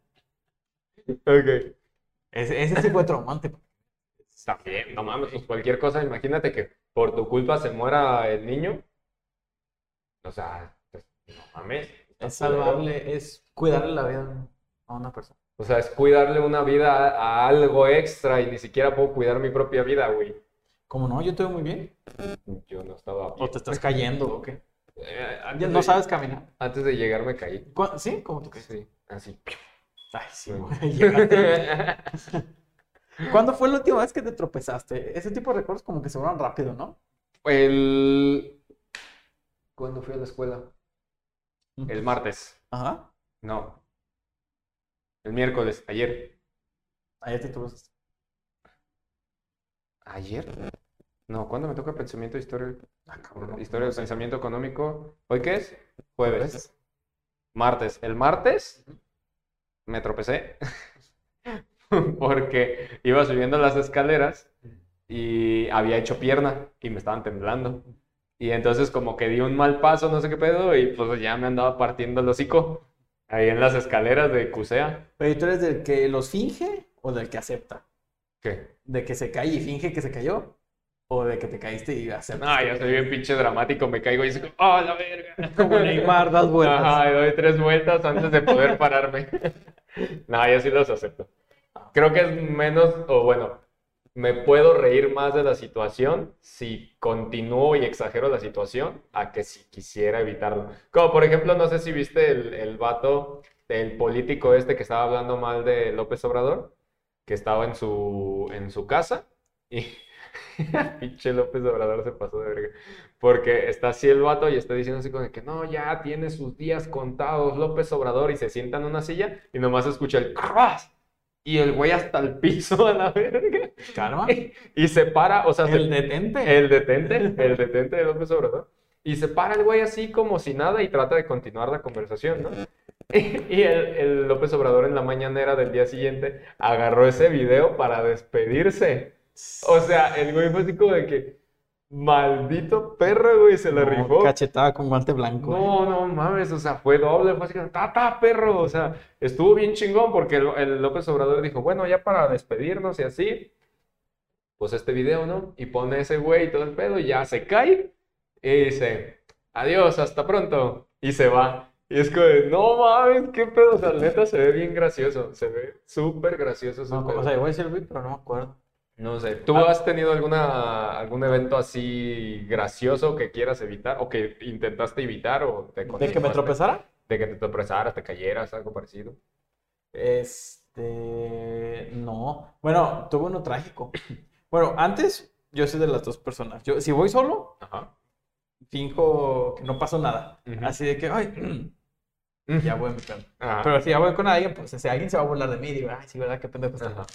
Ok. ese, ese sí fue traumante. También, no mames, pues cualquier cosa, imagínate que por tu culpa se muera el niño. O sea, pues, no mames. Es culero. salvarle, es cuidarle la vida a una persona. O sea, es cuidarle una vida a, a algo extra y ni siquiera puedo cuidar mi propia vida, güey. Como no, yo te veo muy bien. Yo no estaba O bien. te estás cayendo o qué. Eh, antes no de- sabes caminar. Antes de llegar me caí. ¿Cu- ¿Sí? ¿Cómo tú crees? Sí, así. Ay, sí, güey. ¿Cuándo fue la última vez que te tropezaste? Ese tipo de recuerdos como que se borran rápido, ¿no? El... ¿Cuándo fui a la escuela? El martes. Ajá. No. El miércoles, ayer. Ayer te tropezaste. ¿Ayer? No, ¿cuándo me toca pensamiento de historia? Ah, cabrón. Historia del pensamiento económico. ¿Hoy qué es? Jueves. Martes. El martes me tropecé porque iba subiendo las escaleras y había hecho pierna y me estaban temblando. Y entonces como que di un mal paso, no sé qué pedo, y pues ya me andaba partiendo el hocico ahí en las escaleras de Cusea. Pero ¿y tú eres del que los finge o del que acepta? ¿Qué? ¿De que se cae y finge que se cayó? ¿O de que te caíste y aceptas? No, yo soy bien pinche dramático, me caigo y digo, ¡oh, la verga! Como Neymar, das vueltas. Ajá, doy tres vueltas antes de poder pararme. No, yo sí los acepto. Creo que es menos, o bueno, me puedo reír más de la situación si continúo y exagero la situación a que si quisiera evitarlo. Como por ejemplo, no sé si viste el, el vato, el político este que estaba hablando mal de López Obrador, que estaba en su, en su casa y pinche López Obrador se pasó de verga. Porque está así el vato y está diciendo así como que no, ya tiene sus días contados López Obrador y se sienta en una silla y nomás escucha el crash y el güey hasta el piso a la verga Calma. y se para, o sea, se- El detente. el detente, el detente de López Obrador. Y se para el güey así como si nada y trata de continuar la conversación, ¿no? Y el, el López Obrador en la mañanera del día siguiente agarró ese video para despedirse. O sea, el güey fue así como de que, maldito perro, güey, se la No, rifó. Cachetada con guante blanco. ¿eh? No, no mames, o sea, fue doble, fue así ¡tata, perro! O sea, estuvo bien chingón porque el, el López Obrador dijo, bueno, ya para despedirnos y así, pues este video, ¿no? Y pone ese güey y todo el pedo y ya se cae y dice, adiós, hasta pronto, y se va. Y es como, de, no mames, qué pedo, o sea, neta se ve bien gracioso, se ve súper gracioso No, o sea, voy a decir pero no me acuerdo. No sé, ¿tú has tenido alguna, algún evento así gracioso que quieras evitar o que intentaste evitar o te ¿De que me tropezara? De que te tropezaras, te cayeras, algo parecido. Este, no. Bueno, tuve uno trágico. Bueno, antes yo soy de las dos personas. Yo, si voy solo, Ajá. finjo que no pasó nada. Así de que, ay, ya voy a mi. Pero si ya voy con alguien, pues ese alguien se va a burlar de mí. Digo, ay, sí, ¿verdad? Qué pendejo está.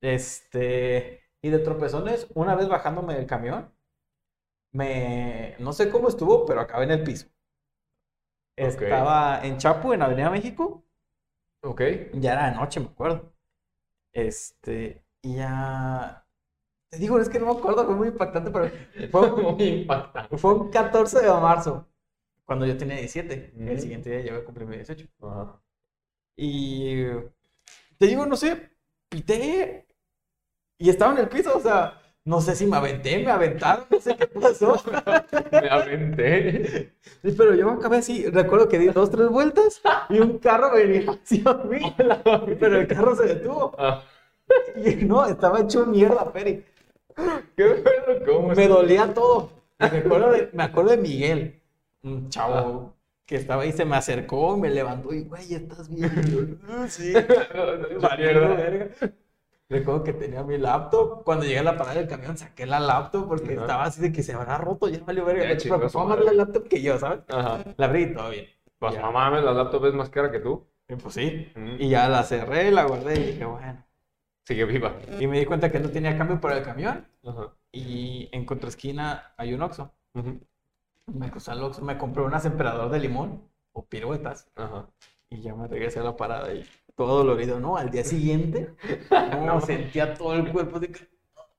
Este, y de tropezones, una vez bajándome del camión, me, no sé cómo estuvo, pero acabé en el piso. Estaba en Chapu, en Avenida México. Ok. Ya era de noche, me acuerdo. Este, y ya. Te digo, es que no me acuerdo, fue muy impactante, pero fue, Muy impactante. fue un 14 de marzo, cuando yo tenía 17. El siguiente día ya a cumplir mi 18. Ajá. Y te digo, no sé, pité y estaba en el piso, o sea, No sé si me aventé, me aventaron, no sé qué pasó. Me aventé. Sí, pero yo acabé así, recuerdo que di dos, tres vueltas y un carro venía hacia mí, pero el carro se detuvo. Ah, Y no, estaba hecho mierda, Peri. ¿Qué pedo? ¿Cómo Me dolía todo. Me acuerdo de, me acuerdo de Miguel, un chavo que estaba ahí, se me acercó, me levantó y, güey, ¿estás bien? "Ah, sí. Valiendo Mierda. verga. Recuerdo que tenía mi laptop. Cuando llegué a la parada del camión, saqué la laptop porque Ajá. estaba así de que se habrá roto, ya valió verga. Ya preocupaba su más la laptop que yo, ¿sabes? Ajá. La abrí y todo bien. Pues Ya. mamá, la laptop es más cara que tú. Y pues sí. Mm. Y ya la cerré, la guardé y dije, bueno. Sigue viva. Y me di cuenta que no tenía cambio para el camión. Ajá. Y en contraesquina hay un Oxxo. Me crucé al Oxxo, me compré unas emperador de limón o piruetas. Ajá. Y ya me regresé a la parada y todo dolorido, ¿no? Al día siguiente, no, sentía todo el cuerpo de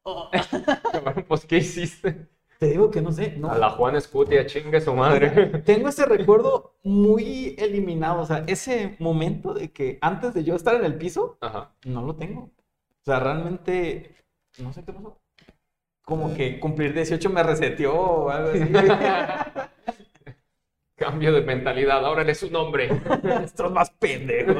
oh. Pues, ¿qué hiciste? Te digo que no sé, no. A la Juan Escutia, chingue su madre. Tengo ese recuerdo muy eliminado, o sea, ese momento de que antes de yo estar en el piso, Ajá. no lo tengo. O sea, realmente, no sé qué pasó. Como que cumplir 18 me reseteó o algo así. Cambio de mentalidad, ahora eres un hombre. Esto es más pendejo.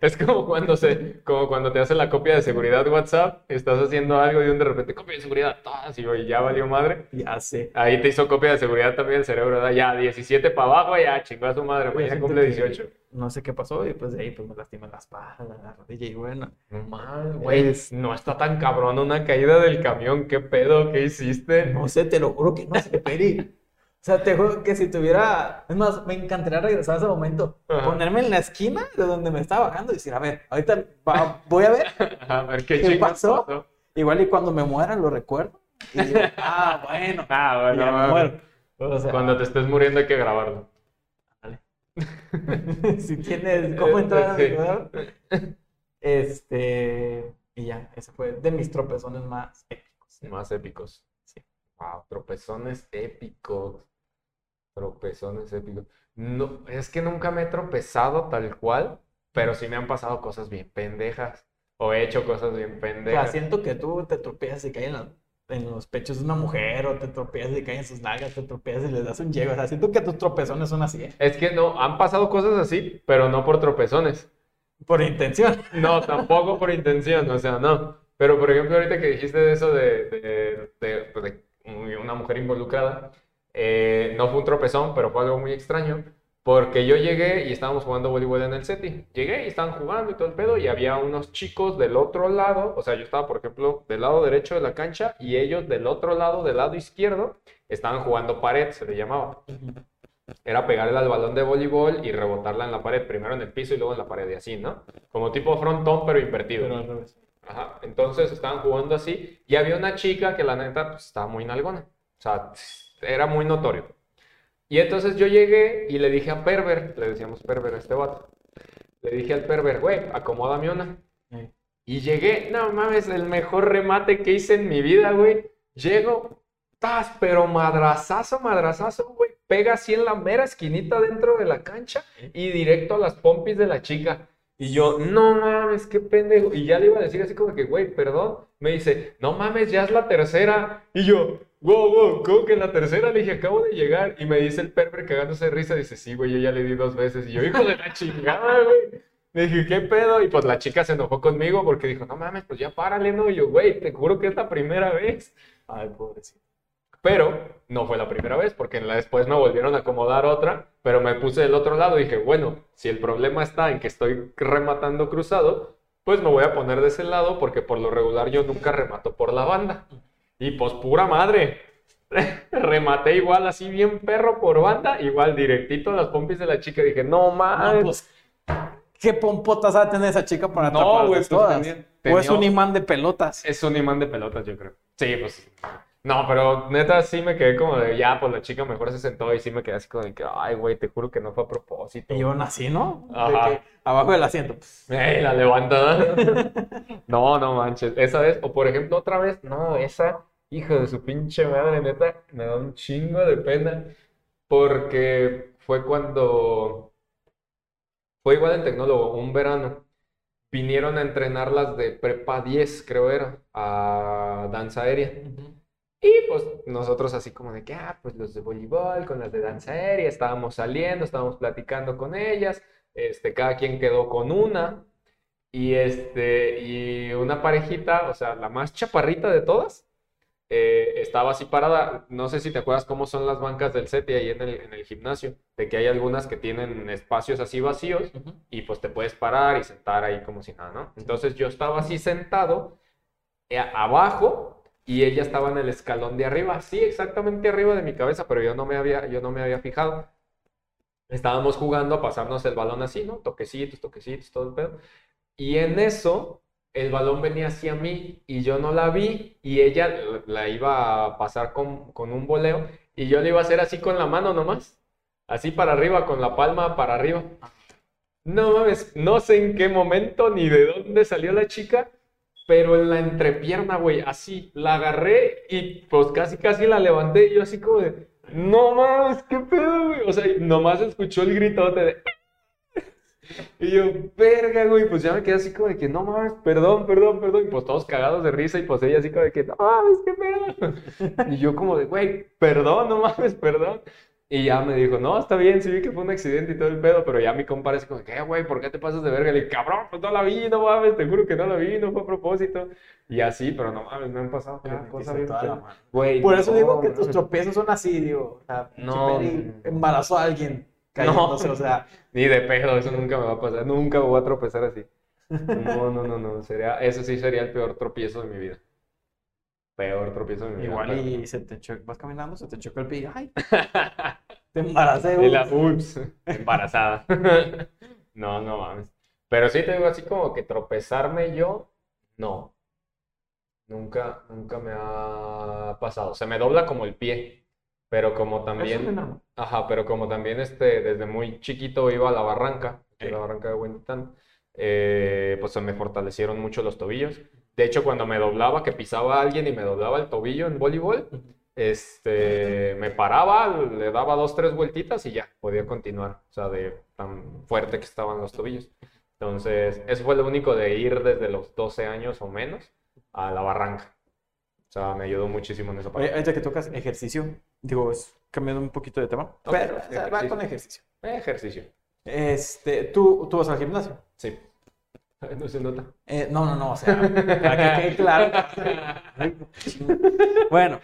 Es como cuando se, como cuando te hacen la copia de seguridad WhatsApp, estás haciendo algo y de repente copia de seguridad, todas y oye, ya valió madre. Ya sé. Ahí te hizo copia de seguridad también el cerebro, ¿verdad? Ya 17 para abajo, ya chingó a su madre, mañana siento cumple que 18. No sé qué pasó y pues de ahí pues me lastimé la espalda, la rodilla y bueno. No mames, güey, Es- no está tan cabrón una caída del camión, ¿qué pedo? ¿Qué hiciste? No sé, te lo juro que no sé, Peri. O sea, te juro que si tuviera... Es más, me encantaría regresar a ese momento. Ajá. Ponerme en la esquina de donde me estaba bajando y decir, a ver, ahorita va- voy a ver. A ver qué, ¿Qué pasó? Igual y cuando me muera lo recuerdo. Y digo, ah, bueno. Ah, bueno, ya me mames. muero. O sea, Cuando te estés muriendo hay que grabarlo. si tienes cómo entrar a mi Sí. lugar. Este, y ya, ese fue de mis tropezones más épicos. Más épicos. Wow, tropezones épicos. Tropezones épicos. No, es que nunca me he tropezado tal cual, pero sí me han pasado cosas bien pendejas. O he hecho cosas bien O sea, pendejas. siento que tú te tropiezas y caes en, la- en los pechos de una mujer, o te tropiezas y caes en sus nalgas, te tropiezas y le das un llego. O sea, siento que tus tropezones son así, ¿eh? Es que no, han pasado cosas así, pero no por tropezones. Por intención. No, tampoco por intención, o sea, no. Pero por ejemplo, ahorita que dijiste de eso de, de- de- pues, de una mujer involucrada, eh, no fue un tropezón, pero fue algo muy extraño, porque yo llegué y estábamos jugando voleibol en el SETI. Llegué y estaban jugando y todo el pedo, y había unos chicos del otro lado, o sea, yo estaba, por ejemplo, del lado derecho de la cancha, y ellos del otro lado, del lado izquierdo, estaban jugando pared, se le llamaba. Era pegarle al balón de voleibol y rebotarla en la pared, primero en el piso y luego en la pared, y así, ¿no? Como tipo frontón, pero invertido. Pero al revés. Ajá. Entonces estaban jugando así y había una chica que la neta pues, estaba muy nalgona. O sea, era muy notorio. Y entonces yo llegué y le dije a Perver, le decíamos Perver a este vato. Le dije al Perver, güey, acomódame una. Y llegué, no mames, el mejor remate que hice en mi vida, güey. Llego, tas, pero madrazazo, madrazazo, güey. Pega así en la mera esquinita dentro de la cancha y directo a las pompis de la chica. Y yo, no mames, qué pendejo. Y ya le iba a decir así como que, güey, perdón. Me dice, no mames, ya es la tercera. Y yo, wow, wow, ¿cómo que la tercera? Le dije, acabo de llegar. Y me dice el perver cagándose de risa. Dice, sí, güey, yo ya le di dos veces. Y yo, hijo de la chingada, güey. Le dije, ¿qué pedo? Y pues la chica se enojó conmigo porque dijo, no mames, pues ya párale, ¿no? Y yo, güey, te juro que es la primera vez. Ay, pobrecito. Pero no fue la primera vez, porque en la después me volvieron a acomodar otra, pero me puse del otro lado y dije, bueno, si el problema está en que estoy rematando cruzado, pues me voy a poner de ese lado, porque por lo regular yo nunca remato por la banda. Y pues pura madre. Rematé igual así bien perro por banda, igual directito a las pompis de la chica. Dije, no No, mames. pues, ¿qué pompotas va a tener esa chica para No, güey, pues, todas? tenía- ¿O es un imán de pelotas? Es un imán de pelotas, yo creo. Sí, pues. No, pero neta sí me quedé como de, ya, pues la chica mejor se sentó y sí me quedé así como de que, ay, güey, te juro que no fue a propósito. Y yo nací, ¿no? De Ajá. que abajo del asiento. pues, ¡Ey, la levantada! No, no manches. Esa vez, o por ejemplo, otra vez, no, esa, hijo de su pinche madre, neta, me da un chingo de pena. Porque fue cuando. Fue igual en tecnólogo, un verano. vinieron a entrenarlas de prepa 10, creo era, a danza aérea. Y pues nosotros así como de que, ah, pues los de voleibol con las de danza aérea, estábamos saliendo, estábamos platicando con ellas, este, cada quien quedó con una, y este, y una parejita, o sea, la más chaparrita de todas, eh, estaba así parada, no sé si te acuerdas cómo son las bancas del set y ahí en el, en el gimnasio, de que hay algunas que tienen espacios así vacíos, y pues te puedes parar y sentar ahí como si nada, ¿no? Entonces yo estaba así sentado eh, abajo y ella estaba en el escalón de arriba, sí, exactamente arriba de mi cabeza, pero yo no me había, yo no me había fijado. Estábamos jugando a pasarnos el balón así, ¿no? Toquecitos, toquecitos, todo el pedo. Y en eso el balón venía hacia mí y yo no la vi y ella la iba a pasar con, con un voleo y yo le iba a hacer así con la mano nomás, así para arriba, con la palma para arriba. No mames, no sé en qué momento ni de dónde salió la chica, pero en la entrepierna, güey, así, la agarré y pues casi casi la levanté y yo así como de, no mames, qué pedo, güey. O sea, nomás escuchó el gritote de... Y yo, verga, güey, pues ya me quedé así como de que, no mames, perdón, perdón, perdón. Y pues todos cagados de risa y pues ella así como de que, no mames, qué pedo. Y yo como de, güey, perdón, no mames, perdón. Y ya me dijo, no, está bien, sí vi que fue un accidente y todo el pedo, pero ya mi compadre así como, de, ¿qué, güey? ¿Por qué te pasas de verga? Le dije, cabrón, pues no la vi, no mames, te juro que no la vi, no fue a propósito. Y así, pero no mames, me han pasado cada cosa bien. Güey, Por eso no, digo que tus tropiezos son así, digo. O sea, No. Embarazó a alguien cayéndose, o sea. Ni de pedo, eso nunca me va a pasar, nunca me voy a tropezar así. No, no, no, no, sería, eso sí sería el peor tropiezo de mi vida. Peor tropiezo de mi vida. Igual y se te cho- vas caminando, se te choca el pie. ¡Ay! Te embaracé, Y la, ups, embarazada. No, no mames. Pero sí te digo así como que tropezarme yo, no. Nunca, nunca me ha pasado. Se me dobla como el pie, pero como Eso es también, normal. ajá, pero como también este, desde muy chiquito iba a la barranca, a la barranca de Huentitán, eh, pues se me fortalecieron mucho los tobillos. De hecho, cuando me doblaba, que pisaba a alguien y me doblaba el tobillo en voleibol, este, me paraba, le daba dos, tres vueltitas y ya, podía continuar. O sea, de tan fuerte que estaban los tobillos. Entonces, eso fue lo único de ir desde los 12 años o menos a la barranca. O sea, me ayudó muchísimo en esa Oye, parte. ahorita que tocas ejercicio, digo, es cambiando un poquito de tema, pero o sea, va con ejercicio. Ejercicio. Este, ¿tú, tú vas al gimnasio? Sí. No se nota. Eh, no, no, no, o sea, para que quede claro. Bueno,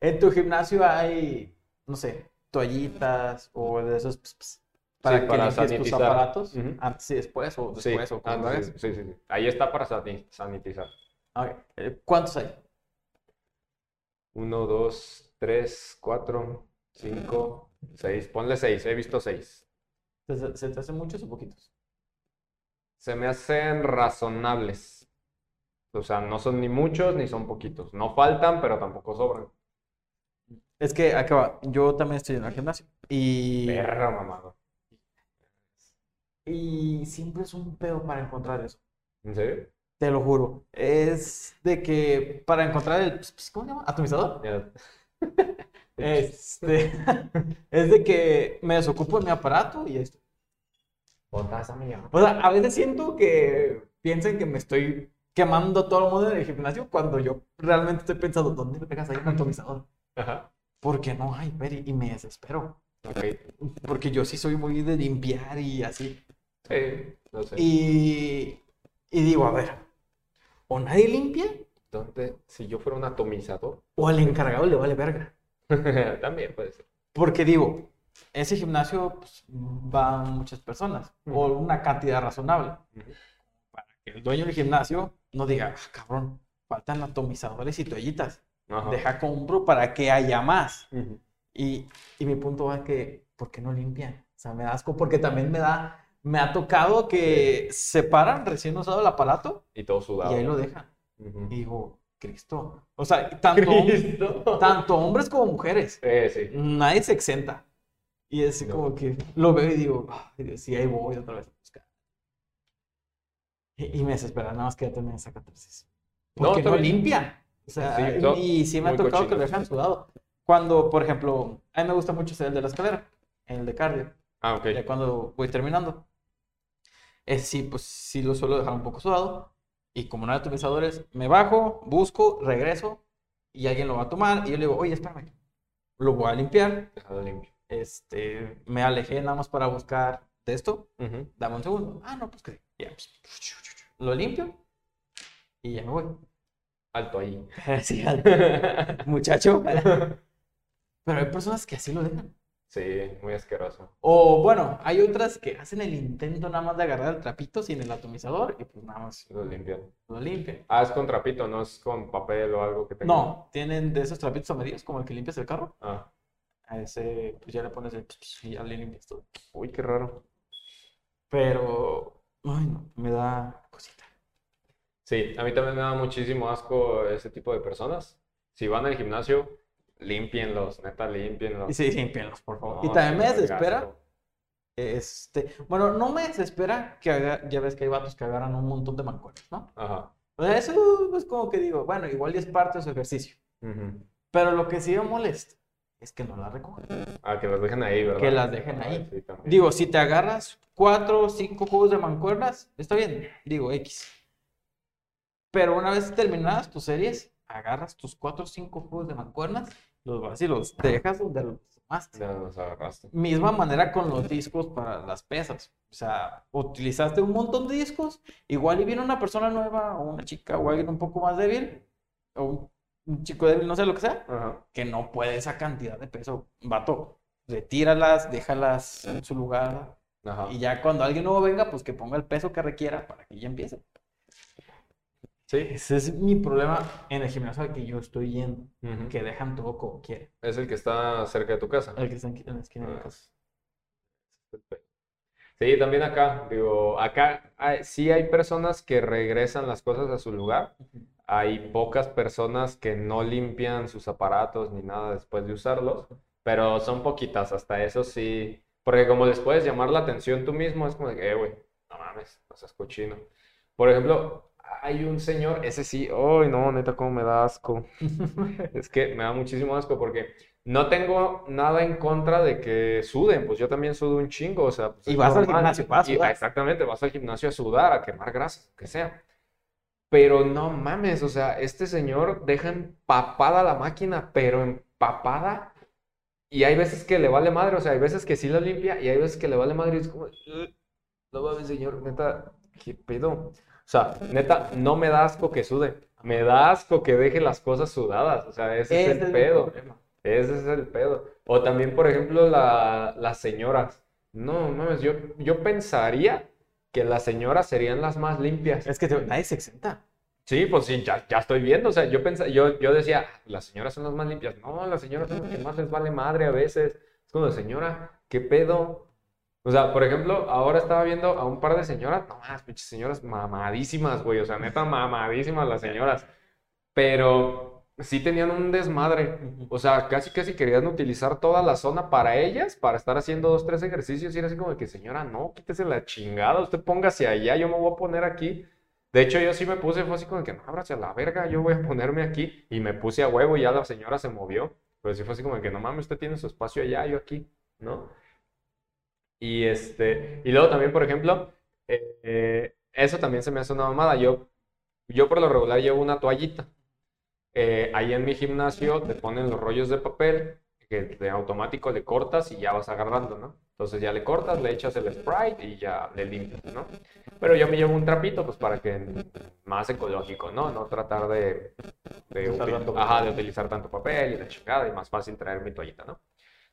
en tu gimnasio hay, no sé, toallitas o de esos ps, ps, para Sí, que para limpies tus aparatos antes y después o Sí, después o cuando antes, hagas. sí, sí, sí. Ahí está para sani- sanitizar. Ok, eh, ¿Cuántos hay? Uno, dos, tres, cuatro, cinco, seis. Ponle seis, he visto seis. ¿Se, se te hacen muchos o poquitos? Se me hacen razonables. O sea, no son ni muchos ni son poquitos. No faltan, pero tampoco sobran. Es que acaba, yo también estoy en el gimnasio y, Perra mamado. y siempre es un pedo para encontrar eso. ¿En serio? Te lo juro. Es de que para encontrar el, ¿cómo se llama? Atomizador. Ya. Este, es de que me desocupo de mi aparato y esto. Botas. O sea, a veces siento que piensan que me estoy quemando todo el mundo en el gimnasio cuando yo realmente estoy pensando, ¿dónde me pegas ahí un atomizador? Ajá. Porque no hay, Peri, y me desespero. Ok. Porque yo sí soy muy de limpiar y así. Sí, no sé. Y, y digo, a ver, o nadie limpia ¿Dónde? Si yo fuera un atomizador. o al encargado le vale verga. También puede ser. Porque digo, ese gimnasio pues, van muchas personas o Ujú. una cantidad razonable. Para que el dueño del gimnasio no diga, "Ah, cabrón, faltan atomizadores y toallitas. Deja compro para que haya más. Y, y mi punto va que, ¿por qué no limpian? O sea, me da asco porque también me da, me ha tocado que separan recién usado el aparato Y todo sudado. y ahí lo dejan. Ujú. Y digo, Cristo. O sea, tanto, Cristo. tanto hombres como mujeres. Eh, sí. Nadie se exenta. Y es No. como que lo veo y digo, ay, Dios, sí, ahí voy otra vez a buscar. Y, y me desespera, nada más que ya también esa catarsis. No, Porque no, también. limpian. O sea, Sí, y sí me ha tocado que lo dejan sudado. Cuando, por ejemplo, a mí me gusta mucho hacer el de la escalera, el de cardio, Ah, ok. ya cuando voy terminando. Es sí, pues sí lo suelo dejar un poco sudado. Y como no hay atomizadores, me bajo, busco, regreso y alguien lo va a tomar. Y yo le digo, oye, espérame. Lo voy a limpiar. Déjalo limpio. Este, me alejé nada más para buscar de esto. Dame un segundo. Ah, no, pues que. Ya, pues, lo limpio y ya me voy. Alto ahí. Sí, al- muchacho. Pero hay personas que así lo dejan. Sí, muy asqueroso. O bueno, hay otras que hacen el intento nada más de agarrar el trapito sin el atomizador y pues nada más Lo limpian. lo limpian. Ah, es con trapito, no es con papel o algo que tenga. No, tienen de esos trapitos amarillos como el que limpias el carro. Ah, A ese, pues ya le pones el y ya le limpias todo. uy, qué raro. Pero, ay no, me da cosita. Sí, a mí también me da muchísimo asco ese tipo de personas. Si van al gimnasio, límpienlos, neta, límpienlos. Sí, límpienlos, por favor. No, y también me sí, desespera, este, bueno, no me desespera que haga, ya ves que hay vatos que agarran un montón de mancuernas, ¿no? Ajá. O sea, eso es como que digo, bueno, igual ya es parte de su ejercicio. Ujú. Pero lo que sí me molesta es que no la recogen. Ah, que las dejen ahí, ¿verdad? Que las dejen ahí. sí, también. Digo, si te agarras cuatro o cinco juegos de mancuernas, está bien. Digo, X. Pero una vez terminadas tus series, agarras tus cuatro o cinco juegos de mancuernas, los vas y los dejas donde los tomaste. Ya los agarraste. Misma manera con los discos para las pesas. O sea, utilizaste un montón de discos, igual y viene una persona nueva o una chica o alguien un poco más débil, o un- un chico débil, no sé lo que sea, Ajá. que no puede esa cantidad de peso. Vato, retíralas, déjalas en su lugar. Ajá. Y ya cuando alguien nuevo venga, pues que ponga el peso que requiera para que ya empiece. Sí. Ese es mi problema en el gimnasio al que yo estoy yendo, Ujú. que dejan todo como quieren. Es el que está cerca de tu casa. El que está en la esquina de mi Ah. casa. Sí, también acá, digo, acá hay- sí hay personas que regresan las cosas a su lugar. Hay pocas personas que no limpian sus aparatos ni nada después de usarlos, pero son poquitas, hasta eso sí, porque como les puedes llamar la atención tú mismo, es como de que, eh, güey, no mames, no seas cochino. Por ejemplo, hay un señor, ese sí, ay, no, neta, cómo me da asco. Es que me da muchísimo asco porque no tengo nada en contra de que suden, pues yo también sudo un chingo, o sea, pues Y vas al normal. gimnasio, vas a Y- sudar. exactamente, vas al gimnasio a sudar, a quemar grasa, lo que sea. Pero no mames, o sea, este señor deja empapada la máquina, pero empapada. Y hay veces que le vale madre, o sea, hay veces que sí la limpia y hay veces que le vale madre y es como, "Ugh, no mames, señor, neta, ¿qué pedo? O sea, neta, no me da asco que sude, me da asco que deje las cosas sudadas, o sea, ese es el es pedo. problema. Ese es el pedo. O también, por ejemplo, la- las señoras. No, mames, yo, yo pensaría que las señoras serían las más limpias. Es que te- nadie se exenta. Sí, pues sí, ya, ya estoy viendo. O sea, yo pensaba, yo, yo decía, "Ah, las señoras son las más limpias. No, las señoras son las que más les vale madre a veces. Es como, señora, ¿qué pedo? O sea, por ejemplo, ahora estaba viendo a un par de señoras, no más, pinches señoras mamadísimas, güey. O sea, neta, mamadísimas las señoras. Pero sí tenían un desmadre. O sea, casi casi querían utilizar toda la zona para ellas, para estar haciendo dos, tres ejercicios. Y era así como de que, señora, no, quítese la chingada, usted póngase allá, yo me voy a poner aquí. De hecho, yo sí me puse, fue así como de que, no, ábrase a la verga, yo voy a ponerme aquí. Y me puse a huevo y ya la señora se movió. Pero sí fue así como de que, no mames, usted tiene su espacio allá, yo aquí, ¿no? Y este, y luego también, por ejemplo, eh, eh, eso también se me hace una mamada. Yo, yo por lo regular llevo una toallita. Eh, ahí en mi gimnasio te ponen los rollos de papel que de automático le cortas y ya vas agarrando, ¿no? Entonces ya le cortas, le echas el Sprite y ya le limpias, ¿no? Pero yo me llevo un trapito, pues para que más ecológico, ¿no? No tratar de, de, util- ajá, de utilizar tanto papel y la chingada y más fácil traer mi toallita, ¿no?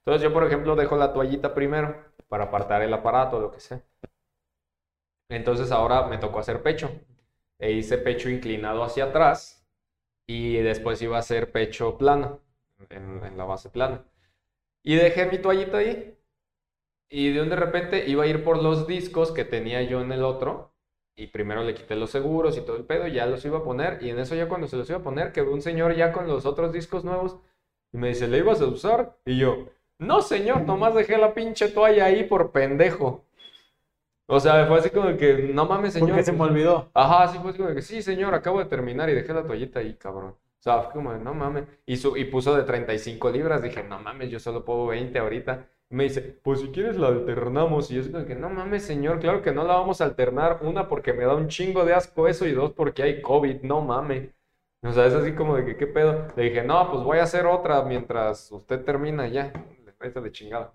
Entonces yo, por ejemplo, dejo la toallita primero para apartar el aparato lo que sea. Entonces ahora me tocó hacer pecho. E hice pecho inclinado hacia atrás y después iba a hacer pecho plano, en, la base plana. Y dejé mi toallita ahí y de un de repente iba a ir por los discos que tenía yo en el otro y primero le quité los seguros y todo el pedo, ya los iba a poner y en eso ya cuando se los iba a poner quedó un señor ya con los otros discos nuevos y me dice, ¿le ibas a usar? Y yo, no señor, nomás dejé la pinche toalla ahí por pendejo. O sea, fue así como de que, no mames señor. Porque se me olvidó. Ajá, sí, fue así como de que, sí, señor, acabo de terminar y dejé la toallita ahí, cabrón. O sea, fue como de, no mames. Y, su, y puso de 35 libras, dije, no mames, yo solo puedo 20 ahorita. Me dice, pues si quieres la alternamos. Y yo digo que no mames, señor, claro que no la vamos a alternar. Una, porque me da un chingo de asco eso. Y dos, porque hay COVID, no mames. O sea, es así como de que, ¿qué pedo? Le dije, no, pues voy a hacer otra mientras usted termina ya. Le de chingada.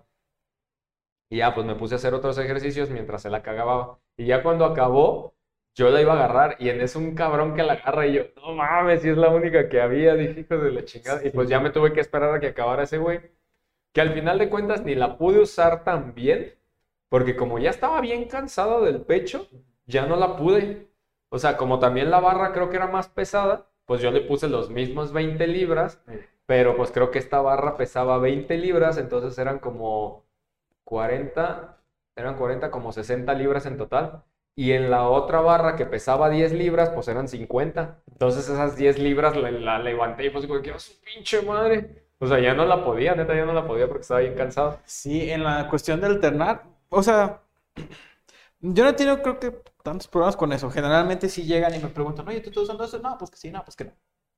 Y ya, pues me puse a hacer otros ejercicios mientras se la cagaba. Y ya cuando acabó, yo la iba a agarrar y en eso un cabrón que la agarra y yo, no mames, si es la única que había, dije, hijo de la chingada. Y pues ya me tuve que esperar a que acabara ese güey que al final de cuentas ni la pude usar tan bien, porque como ya estaba bien cansado del pecho, ya no la pude. O sea, como también la barra creo que era más pesada, pues yo le puse los mismos 20 libras, pero pues creo que esta barra pesaba 20 libras, entonces eran como 40, eran 40, como 60 libras en total. Y en la otra barra que pesaba 10 libras, pues eran 50. Entonces esas 10 libras la, levanté y pues digo, ¿qué su pinche madre? O sea, ya no la podía, neta, ya no la podía porque estaba bien cansado. Sí, en la cuestión de alternar, o sea, yo no he tenido, creo que, tantos problemas con eso. Generalmente sí llegan y me preguntan, oye, ¿tú estás usando eso? No, pues que sí, no, pues que no.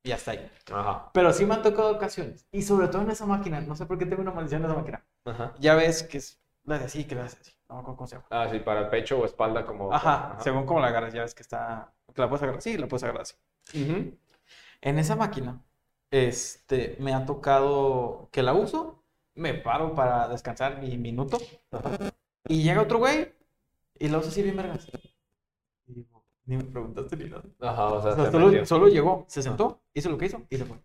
Y ya está ahí. Ajá. Pero sí me han tocado ocasiones. Y sobre todo en esa máquina. No sé por qué tengo una maldición en esa máquina. Ajá. Ya ves que es la de así, que la de así. No me acuerdo cómo se llama. Ah, sí, para el pecho o espalda como... Ajá, según como la agarras. Ya ves que está... ¿La puedes agarrar? Sí, la puedes agarrar así. En esa máquina este, me ha tocado que la uso, me paro para descansar mi minuto y llega otro güey y la uso así bien vergas. Ni me preguntaste ni nada. Ajá, o sea, solo, llegó, se sentó, hizo lo que hizo y se fue.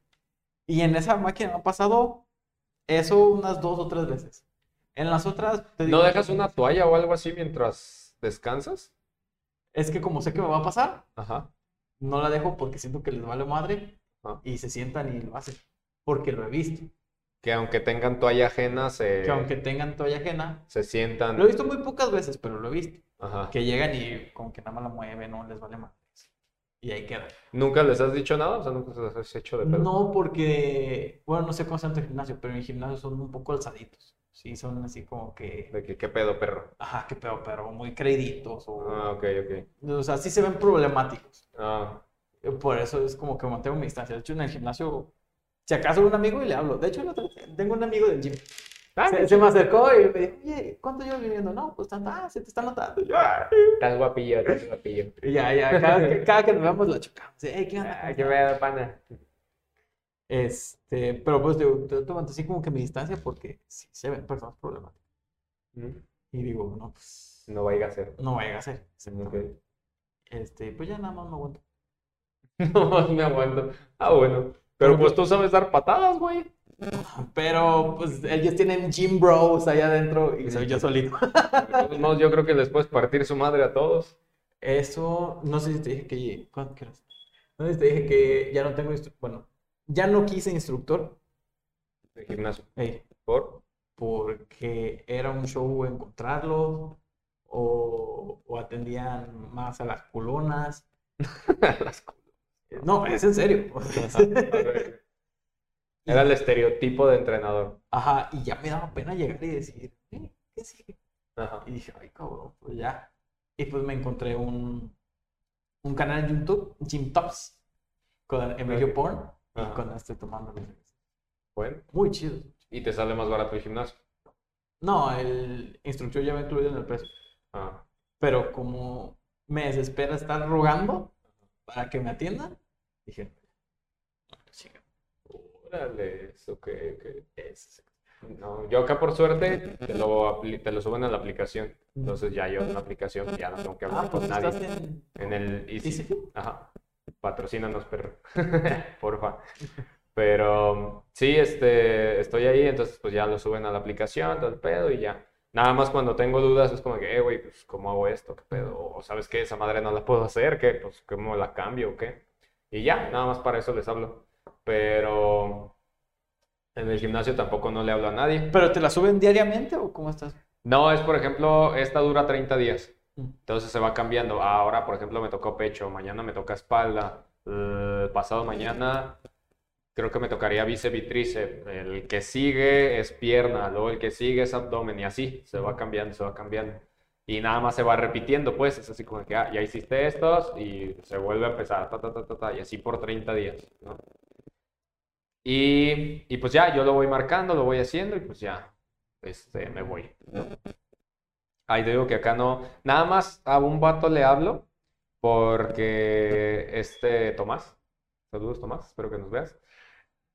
Y en esa máquina ha pasado eso unas dos o tres veces. En las otras... ¿No dejas una toalla o algo así mientras descansas? Es que como sé que me va a pasar, Ajá. no la dejo porque siento que les vale madre y se sientan y lo hacen, porque lo he visto. Que aunque tengan toalla ajena, se... Que aunque tengan toalla ajena... Se sientan... Lo he visto muy pocas veces, pero lo he visto. Ajá. Que llegan y como que nada más la mueven, no les vale más. Y ahí queda. ¿Nunca les has dicho nada? O sea, ¿nunca les has hecho de pedo? No, porque... Bueno, no sé cómo sea en tu gimnasio, pero en mi gimnasio son un poco alzaditos. Sí, son así como que... De que, ¿qué pedo, perro? Ajá, qué pedo, perro. Muy creditos o... Ah, ok, ok. O sea, sí se ven problemáticos. Ah. Por eso es como que mantengo mi distancia. De hecho, en el gimnasio, si acaso un amigo y le hablo. De hecho, tengo un amigo del gym. Ah, se, me acercó y me dijo, oye, ¿cuánto llevas viviendo? No, pues tanto, ah, se te está notando. Ah, estás guapillo, estás guapillo. Y ya, ya, cada, que, cada que nos vemos lo chocamos. Hey, ¿qué onda? Ah, pana. Este, pero pues digo, tomo así como que mi distancia porque sí se ven personas problemáticas. Y digo, no, pues. No vaya a ser. No vaya a ser. Este, pues ya nada más me aguanto. No me aguanto. Ah, bueno. Pero pues tú sabes dar patadas, güey. Pero pues ellos tienen gym bros allá adentro y soy yo solito. No, yo creo que les puedes partir su madre a todos. Eso, no sé si te dije que. ¿Cuándo quieres? No sé si te dije que ya no tengo. Bueno, ya no quise instructor. De gimnasio. ¿Por? Porque era un show encontrarlo. O, o atendían más a las colonas. No, es en serio. Era el estereotipo de entrenador. Ajá, y ya me daba pena llegar y decir, ¿Eh? ¿qué sigue? Ajá. Y dije, ay, cabrón, pues ya. Y pues me encontré un, un canal en YouTube, Gym Tops, con Emilio Porn, y con este tomando Bueno. Muy chido. ¿Y te sale más barato el gimnasio? No, el instructor ya me incluido en el precio. Ah. Pero como me desespera estar rogando, para que me atiendan. Dije, órale, eso que, es. No, yo acá por suerte te lo, te lo suben a la aplicación. Entonces ya yo en la aplicación ya no tengo que hablar ah, con pues nadie. En... el Easy. Ajá. Patrocínanos, perro. Porfa. Pero sí, este, estoy ahí, entonces pues ya lo suben a la aplicación, todo el pedo y ya. Nada más cuando tengo dudas es como que, eh, güey, pues, ¿cómo hago esto? ¿Qué pedo? O, ¿sabes qué? Esa madre no la puedo hacer, ¿qué? Pues, ¿cómo la cambio o qué? Y ya, nada más para eso les hablo. Pero en el gimnasio tampoco no le hablo a nadie. ¿Pero te la suben diariamente o cómo estás? No, es por ejemplo, esta dura 30 días. Mm. Entonces se va cambiando. Ahora, por ejemplo, me tocó pecho, mañana me toca espalda, pasado mañana creo que me tocaría bíceps y tríceps. El que sigue es pierna, luego el que sigue es abdomen y así se va cambiando, se va cambiando. Y nada más se va repitiendo, pues es así como que ah, ya hiciste estos y se vuelve a empezar, ta, ta, ta, ta, y así por 30 días. ¿no? Y, y pues ya, yo lo voy marcando, lo voy haciendo y pues ya. este, me voy. Ahí te digo que acá no, nada más a un vato le hablo porque este Tomás, saludos Tomás, espero que nos veas,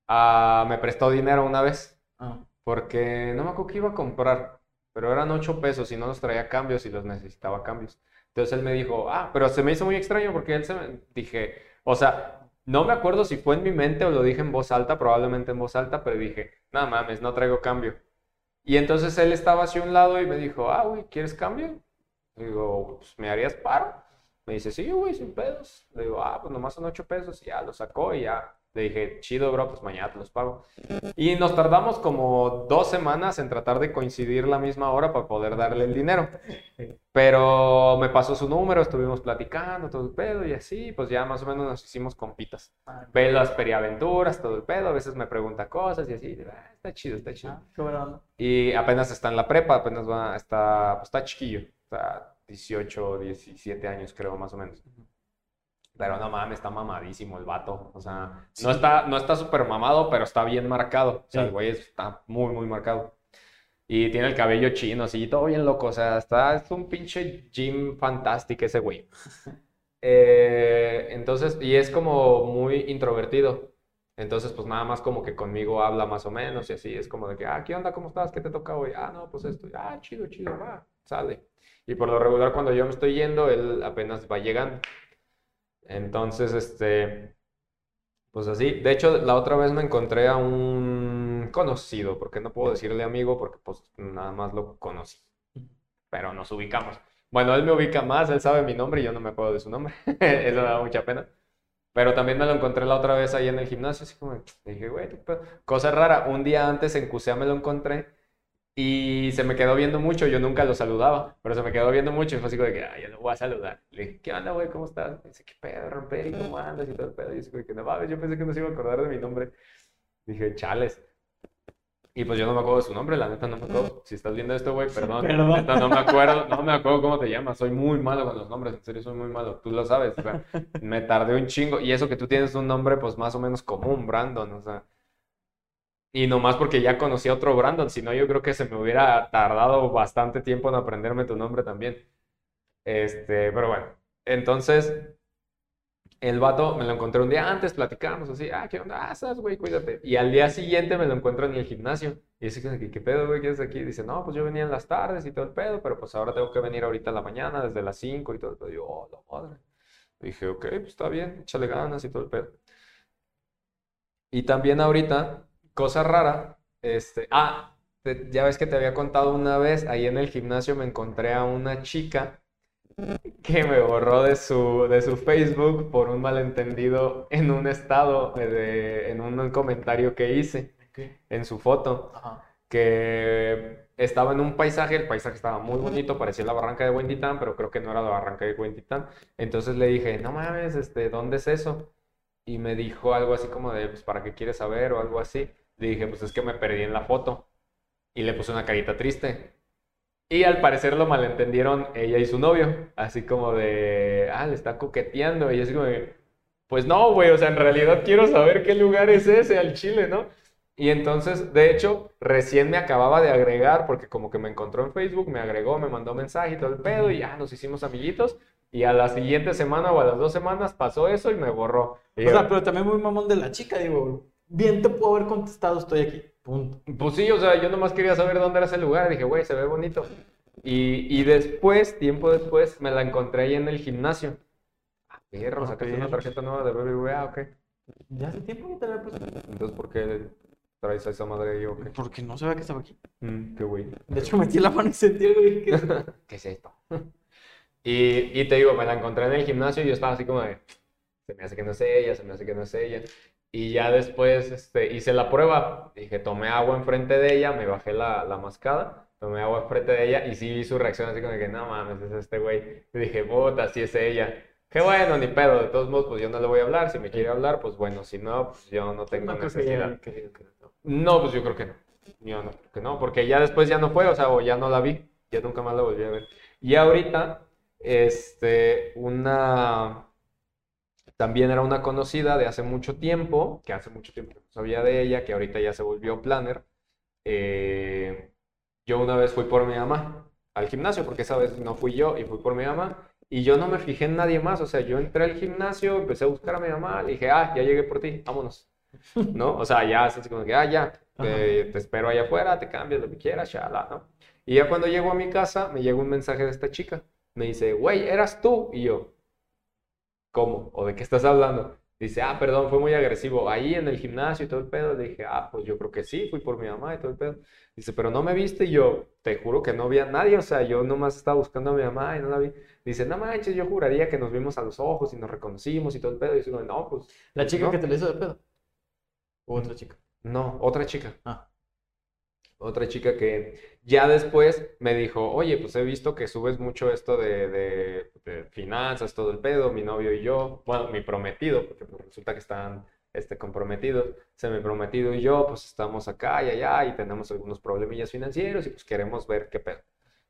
ah, me prestó dinero una vez Ah, porque no me acuerdo qué iba a comprar, pero eran 8 pesos y no los traía cambios y los necesitaba cambios. Entonces él me dijo, ah, pero se me hizo muy extraño porque él se me... Dije, o sea, no me acuerdo si fue en mi mente o lo dije en voz alta, probablemente en voz alta, pero dije, nada mames, no traigo cambio. Y entonces él estaba hacia un lado y me dijo, ah, güey, ¿quieres cambio? Digo, pues, ¿me harías paro? Me dice, sí, güey, sin pedos. Le digo, ah, pues nomás son 8 pesos y ya lo sacó y ya. Le dije, chido, bro, pues mañana te los pago. Y nos tardamos como dos semanas en tratar de coincidir la misma hora para poder darle el dinero. Pero me pasó su número, estuvimos platicando, todo el pedo y así, pues ya más o menos nos hicimos compitas. ah, Ve las periaventuras, todo el pedo, a veces me pregunta cosas y así, ah, está chido, está chido. ah. Y apenas está en la prepa, apenas va, está, pues está chiquillo, está 18, 17 años creo, más o menos. Pero no mames, está mamadísimo el vato. O sea, no está, no está súper mamado, pero está bien marcado. O sea, Sí. el güey está muy, muy marcado. Y tiene el cabello chino, así, todo bien loco. O sea, está, es un pinche gym fantástico ese güey. Eh, entonces, y es como muy introvertido. Entonces, pues nada más como que conmigo habla más o menos y así. Es como de que, ah, ¿qué onda? ¿Cómo estás? ¿Qué te toca hoy? Ah, no, pues esto. Ah, chido, chido, va, sale. Y por lo regular, cuando yo me estoy yendo, él apenas va llegando. Entonces, este, pues así. De hecho, la otra vez me encontré a un conocido, porque no puedo decirle amigo, porque pues nada más lo conocí. Pero nos ubicamos. Bueno, él me ubica más, él sabe mi nombre y yo no me acuerdo de su nombre. Eso me da mucha pena. Pero también me lo encontré la otra vez ahí en el gimnasio, así como, dije, güey, qué pedo". cosa rara, un día antes en Cusea me lo encontré y se me quedó viendo mucho, yo nunca lo saludaba, pero se me quedó viendo mucho y fue así como de que, ay, yo lo voy a saludar. Le dije, ¿qué onda, güey? ¿Cómo estás? Me dice, ¿qué pedo, romper? ¿Y cómo andas? Y todo el pedo. Y yo como que, no mames, yo pensé que no se iba a acordar de mi nombre. Dije, chales. Y pues yo no me acuerdo de su nombre, la neta no me acuerdo. Si estás viendo esto, güey, perdón. Perdón. Neta, no me acuerdo, no me acuerdo cómo te llamas. Soy muy malo con los nombres, en serio, soy muy malo. Tú lo sabes, o sea, me tardé un chingo. Y eso que tú tienes un nombre, pues más o menos común, Brandon, o sea. Y nomás porque ya conocí a otro Brandon, si no, yo creo que se me hubiera tardado bastante tiempo en aprenderme tu nombre también. Este, pero bueno. Entonces, el vato me lo encontré un día antes, platicamos así, ah, ¿qué onda? Ah, estás, güey, cuídate. Y al día siguiente me lo encuentro en el gimnasio. Y dice, ¿qué, qué pedo, güey? ¿Qué haces aquí? Dice, no, pues yo venía en las tardes y todo el pedo, pero pues ahora tengo que venir ahorita en la mañana, desde las 5 y todo el pedo. Y yo, oh, la madre. Dije, ok, pues está bien, échale ganas y todo el pedo. Y también ahorita, cosa rara, este, ah, te- ya ves que te había contado una vez, ahí en el gimnasio me encontré a una chica que me borró de su, de su Facebook por un malentendido en un estado, de- en un comentario que hice ¿Qué? en su foto, Ajá. que estaba en un paisaje, el paisaje estaba muy bonito, parecía la barranca de Huentitán, pero creo que no era la barranca de Huentitán. Entonces le dije, no mames, este, ¿dónde es eso? Y me dijo algo así como de, pues, ¿para qué quieres saber? o algo así. Le dije, pues es que me perdí en la foto. Y le puse una carita triste. Y al parecer lo malentendieron ella y su novio. Así como de, ah, le está coqueteando. Y yo así como de, pues no, güey, o sea, en realidad quiero saber qué lugar es ese al Chile, ¿no? Y entonces, de hecho, recién me acababa de agregar, porque como que me encontró en Facebook, me agregó, me mandó mensaje y todo el pedo, y ya nos hicimos amiguitos. Y a la siguiente semana o a las dos semanas pasó eso y me borró. Y O yo, sea, pero también muy mamón de la chica, digo, bien te puedo haber contestado, estoy aquí, punto. Pues sí, o sea, yo nomás quería saber dónde era ese lugar. Dije, güey, se ve bonito. Y, y después, tiempo después, me la encontré ahí en el gimnasio. Ah, perro, Ah, sacaste una tarjeta nueva de BBVA, ok. Ya hace tiempo que te había puesto. Entonces, ¿por qué traes a esa madre ahí, ok? Porque no se ve que estaba aquí. Mm, qué güey. De hecho, metí la mano y sentí algo y dije, ¿qué es esto? ¿Qué es esto? Y, y te digo, me la encontré en el gimnasio y yo estaba así como de, se me hace que no es ella, se me hace que no es ella. Y ya después este, hice la prueba. Dije, tomé agua enfrente de ella, me bajé la, la mascada, tomé agua enfrente de ella y sí vi su reacción así como que, no mames, es este güey. Y dije, puta, sí es ella. Qué bueno, ni pedo. De todos modos, pues yo no le voy a hablar. Si me quiere hablar, pues bueno. Si no, pues yo no tengo No que necesidad. que. No, pues yo creo que no. Yo no creo que no, porque ya después ya no fue, o sea, o ya no la vi, ya nunca más la volví a ver. Y ahorita, este, una, también era una conocida de hace mucho tiempo, que hace mucho tiempo no sabía de ella, que ahorita ya se volvió planner. eh, yo una vez fui por mi mamá al gimnasio, porque esa vez no fui yo y fui por mi mamá. Y yo no me fijé en nadie más, o sea, yo entré al gimnasio, empecé a buscar a mi mamá, le dije, ah, ya llegué por ti, vámonos. ¿No? O sea, ya, así como que, ah, ya, te, te espero allá afuera, te cambias lo que quieras, shala, ¿no? Y ya cuando llego a mi casa, me llega un mensaje de esta chica. Me dice, güey, ¿eras tú? Y yo, ¿cómo? ¿O de qué estás hablando? Dice, ah, perdón, fue muy agresivo. Ahí en el gimnasio y todo el pedo. Le dije, ah, pues yo creo que sí, fui por mi mamá y todo el pedo. Dice, pero no me viste. Y yo, te juro que no vi a nadie. O sea, yo nomás estaba buscando a mi mamá y no la vi. Dice, no manches, yo juraría que nos vimos a los ojos y nos reconocimos y todo el pedo. Y yo digo, no, pues. ¿La chica no. que te le hizo de pedo? ¿O otra chica? No, otra chica. Ah. Otra chica que ya después me dijo, oye, pues he visto que subes mucho esto de, de- de finanzas, todo el pedo, mi novio y yo, bueno, mi prometido, porque pues resulta que están este, comprometidos, se mi prometido y yo, pues estamos acá y allá y tenemos algunos problemillas financieros y pues queremos ver qué pedo.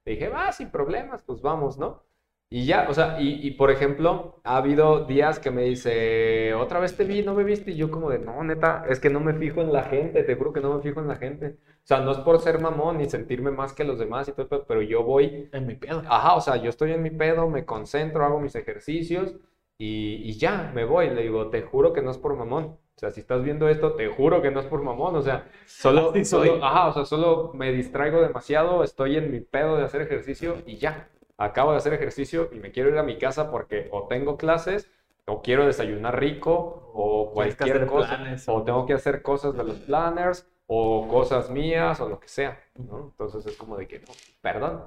Le dije, va, sin problemas, pues vamos, ¿no? Y ya, o sea, y, y, por ejemplo, ha habido días que me dice, otra vez te vi, no me viste, y yo como de, no, neta, es que no me fijo en la gente, te juro que no me fijo en la gente. O sea, no es por ser mamón ni sentirme más que los demás y todo, pero- pero yo voy, En mi pedo. ajá, o sea, yo estoy en mi pedo, me concentro, hago mis ejercicios y, y ya, me voy. Le digo, te juro que no es por mamón. O sea, si estás viendo esto, te juro que no es por mamón. O sea, solo, Así soy. solo, ajá, o sea, solo me distraigo demasiado, estoy en mi pedo de hacer ejercicio y ya. Acabo de hacer ejercicio y me quiero ir a mi casa porque o tengo clases o quiero desayunar rico o cualquier cosa. planes, o- tengo que hacer cosas de los planners o cosas mías o lo que sea, ¿no? Entonces es como de que, no, perdón,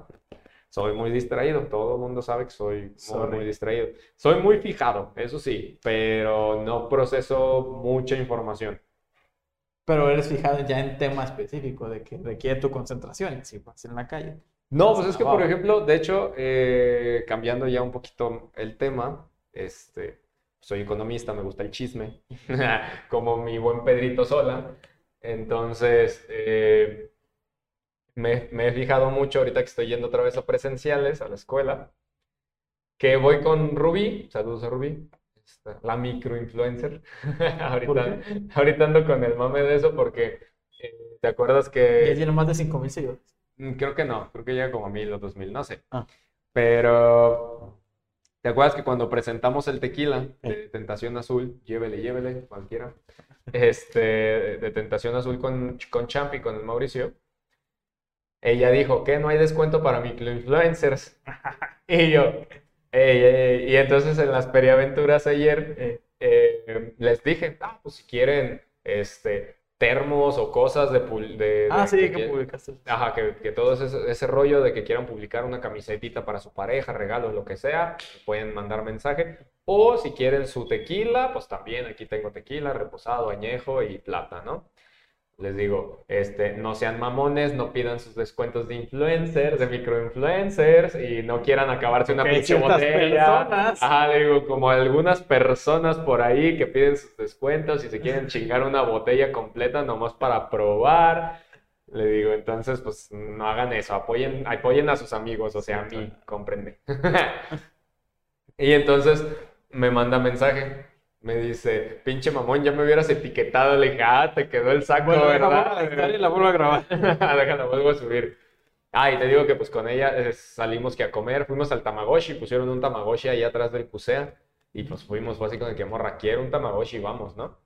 soy muy distraído, todo el mundo sabe que soy muy, muy distraído. Soy muy fijado, eso sí, pero no proceso mucha información. Pero eres fijado ya en tema específico de que requiere tu concentración. Si vas en la calle. No, pues es que, por ejemplo, de hecho, eh, cambiando ya un poquito el tema, este, soy economista, me gusta el chisme, como mi buen Pedrito Sola. Entonces, eh, me, me he fijado mucho ahorita que estoy yendo otra vez a presenciales, a la escuela, que voy con Rubí, saludos a Rubí, esta- la microinfluencer. Ahorita, ahorita ando con el mame de eso porque, eh, ¿te acuerdas Ya que... tiene más de 5000 seguidores. Mm, Creo que no, creo que llega como a mil o dos mil, no sé. Ah. Pero, ¿te acuerdas que cuando presentamos el tequila de Eh. Tentación Azul, llévele, llévele, cualquiera, este, de Tentación Azul con, con Champi, con el Mauricio, ella dijo que no hay descuento para microinfluencers. Y yo. Y entonces en las periaventuras ayer Eh, eh, les dije, ah, pues si quieren, este, termos o cosas de, de, ah, de- sí, que que publicaste. Ajá, que, que todo ese, ese rollo de que quieran publicar una camisetita para su pareja, regalos, lo que sea, pueden mandar mensaje. O si quieren su tequila, pues también aquí tengo tequila, reposado, añejo y plata, ¿no? Les digo, este, no sean mamones, no pidan sus descuentos de influencers, de microinfluencers y no quieran acabarse una pinche botella. personas. Ajá, le digo, como algunas personas por ahí que piden sus descuentos y se quieren chingar una botella completa nomás para probar. Le digo, entonces, pues no hagan eso, apoyen, apoyen a sus amigos, o sea, a mí, comprende. Y entonces me manda mensaje, me dice, pinche mamón, ya me hubieras etiquetado, le dije, ah, te quedó el saco, Bueno, ¿verdad? vuelvo a editar y la vuelvo a grabar. Déjala, vuelvo a subir. Ah, y te digo que pues con ella eh, salimos que a comer, fuimos al Tamagotchi, pusieron un Tamagotchi ahí atrás del Pusea, y pues fuimos, fue así con el que morra, quiero un Tamagotchi, vamos, ¿no?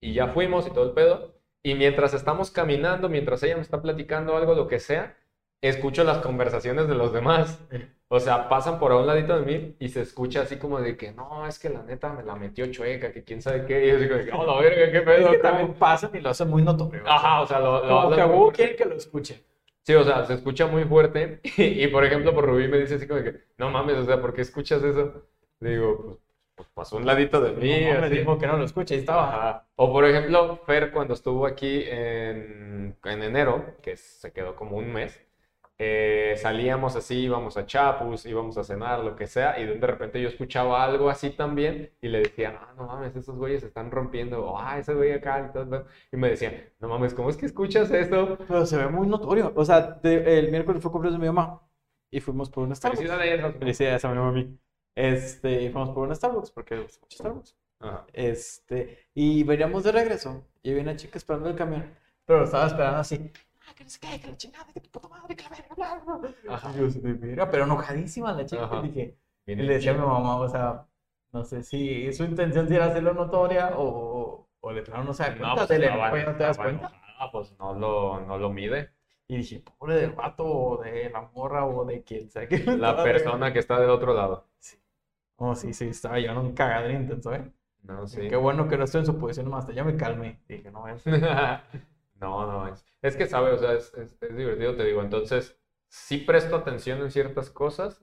Y ya fuimos y todo el pedo, y mientras estamos caminando, mientras ella me está platicando algo, lo que sea, escucho las conversaciones de los demás. O sea, pasan por a un ladito de mí y se escucha así como de que no, es que la neta me la metió chueca, que quién sabe qué. Y yo de que, oh, la verga, qué Es pedo. que ¿cómo?". también pasan y lo hacen muy notorio. Ajá, o sea, lo, lo Como que fuerte. quieren que lo escuchen. Sí, o sea, se escucha muy fuerte. Y, por ejemplo, por Rubí me dice así como de que, no mames, o sea, ¿por qué escuchas eso? Le digo, pues, pues pasó un ladito de mí. No, me dijo que no lo escuche y estaba. Ajá. O por ejemplo, Fer cuando estuvo aquí en, en enero, que se quedó como un mes, eh, salíamos así, íbamos a Chapus, íbamos a cenar, lo que sea, y de de repente yo escuchaba algo así también y le decía, ah, no mames, esos güeyes están rompiendo, o ah, ese güey acá, y, todo, y me decía, no mames, ¿cómo es que escuchas esto? Pero se ve muy notorio. O sea, de- el miércoles fue cumpleaños de mi mamá y fuimos por un Starbucks. Felicidades. Felicidades a mi mamá a mí. Este, y fuimos por un Starbucks porque gusta mucho Starbucks. Ajá. Este, y veníamos de regreso y había una chica esperando el camión, pero lo estaba esperando así. Ah, que no sé qué, que la chingada, que tu puta madre, que la verga, bla. Ajá. Yo, pero enojadísima la chica. Ajá. Y dije, y Viene le decía a mi mamá, o sea, no sé si su intención era hacerlo notoria o, o de plano no se da No, cuenta, pues estaba- enojo, ya no te das estaba cuenta. pues no lo, no lo mide. Y dije, pobre del vato o de la morra o de quien sea que La persona que está del otro lado. Oh, sí, sí, estaba llevando un cagadero intenso, ¿eh? No, sí. Qué bueno que no estoy en su posición hasta ya me calmé. Dije, no, es... No, no, es, es que sabe, o sea, es, es- es divertido, te digo. Entonces, sí presto atención en ciertas cosas,